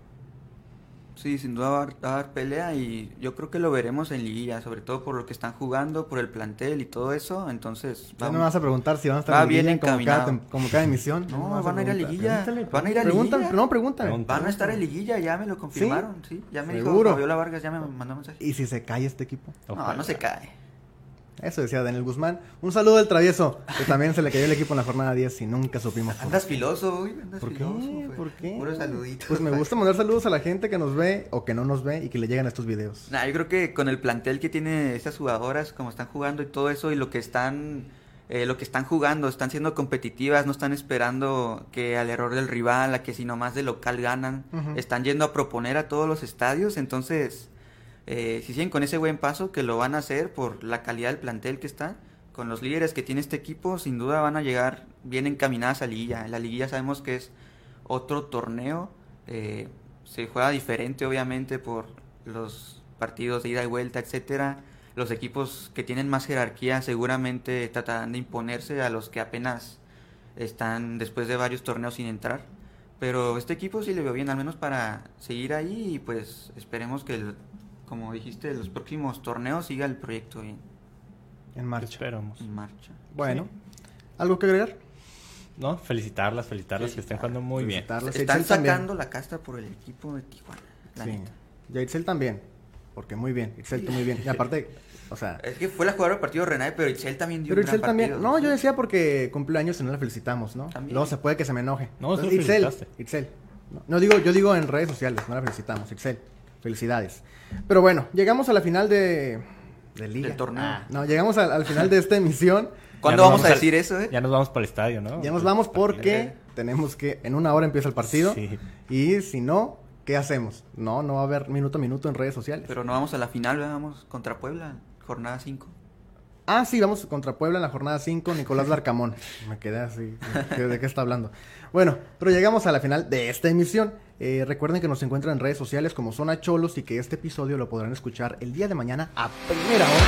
Sí, sin duda va a, dar, va a dar pelea y yo creo que lo veremos en liguilla, sobre todo por lo que están jugando, por el plantel y todo eso. Entonces, Ya vamos- me vas a preguntar si van a estar Va en bien liguilla como cada, como cada emisión. *laughs* No, van a ir a liguilla. Pregúntale, Van a ir a liguilla. No, pregúntale. Pregunta. van a estar en liguilla, ya me lo confirmaron, sí. Ya me dijo ¿Seguro? Fabiola Vargas, ya me mandó mensaje. ¿Y si se cae este equipo? No, Ojalá. no se cae. Eso decía Daniel Guzmán. Un saludo al travieso, que también se le cayó el equipo en la jornada 10 y nunca supimos por Andas qué. filoso, güey. Andas ¿Por qué? filoso. güey. ¿Por qué? Puro saludito. Pues me gusta mandar saludos a la gente que nos ve o que no nos ve y que le llegan estos videos. Nah, yo creo que con el plantel que tiene estas jugadoras, como están jugando y todo eso, y lo que están, eh, lo que están jugando, están siendo competitivas, no están esperando que al error del rival, a que si nomás de local ganan, están yendo a proponer a todos los estadios, entonces, eh, si siguen con ese buen paso, que lo van a hacer por la calidad del plantel que está, con los líderes que tiene este equipo, sin duda van a llegar bien encaminadas a liguilla. La liguilla sabemos que es otro torneo, eh, se juega diferente obviamente por los partidos de ida y vuelta, etcétera. Los equipos que tienen más jerarquía seguramente tratarán de imponerse a los que apenas están después de varios torneos sin entrar. Pero este equipo sí le veo bien, al menos para seguir ahí y pues esperemos que, el- como dijiste, los próximos torneos siga el proyecto bien En marcha. Esperamos. en marcha. Bueno, ¿algo que agregar? No, felicitarlas, felicitarlas que estén jugando muy bien. Felicitarlas. Están también. sacando la casta por el equipo de Tijuana. la Sí. neta. Y Itzel también. Porque muy bien. Itzel tú muy bien. Y aparte, o sea. Es que fue la jugadora del partido Renay, pero Itzel también dio Pero un gran Itzel también. partido. No, yo decía porque cumpleaños y no la felicitamos, ¿no? También. Luego se puede que se me enoje. No, sí Entonces, Itzel. Itzel. No, no digo, yo digo en redes sociales, no la felicitamos. Itzel. Felicidades. Pero bueno, llegamos a la final de. De Liga. Del torneo. Ah, no, llegamos al, al final de esta emisión. ¿Cuándo vamos a al- decir eso, eh? Ya nos vamos para el estadio, ¿no? Ya nos vamos porque tenemos que. En una hora empieza el partido. Sí. Y si no, ¿qué hacemos? No, no va a haber minuto a minuto en redes sociales. Pero no vamos a la final, ¿verdad? vamos contra Puebla, jornada 5. Ah, sí, vamos contra Puebla en la jornada 5, Nicolás Larcamón. *laughs* Me quedé así, ¿de de qué está hablando? Bueno, pero llegamos a la final de esta emisión. Eh, recuerden que nos encuentran en redes sociales como Zona Cholos y que este episodio lo podrán escuchar el día de mañana a primera hora.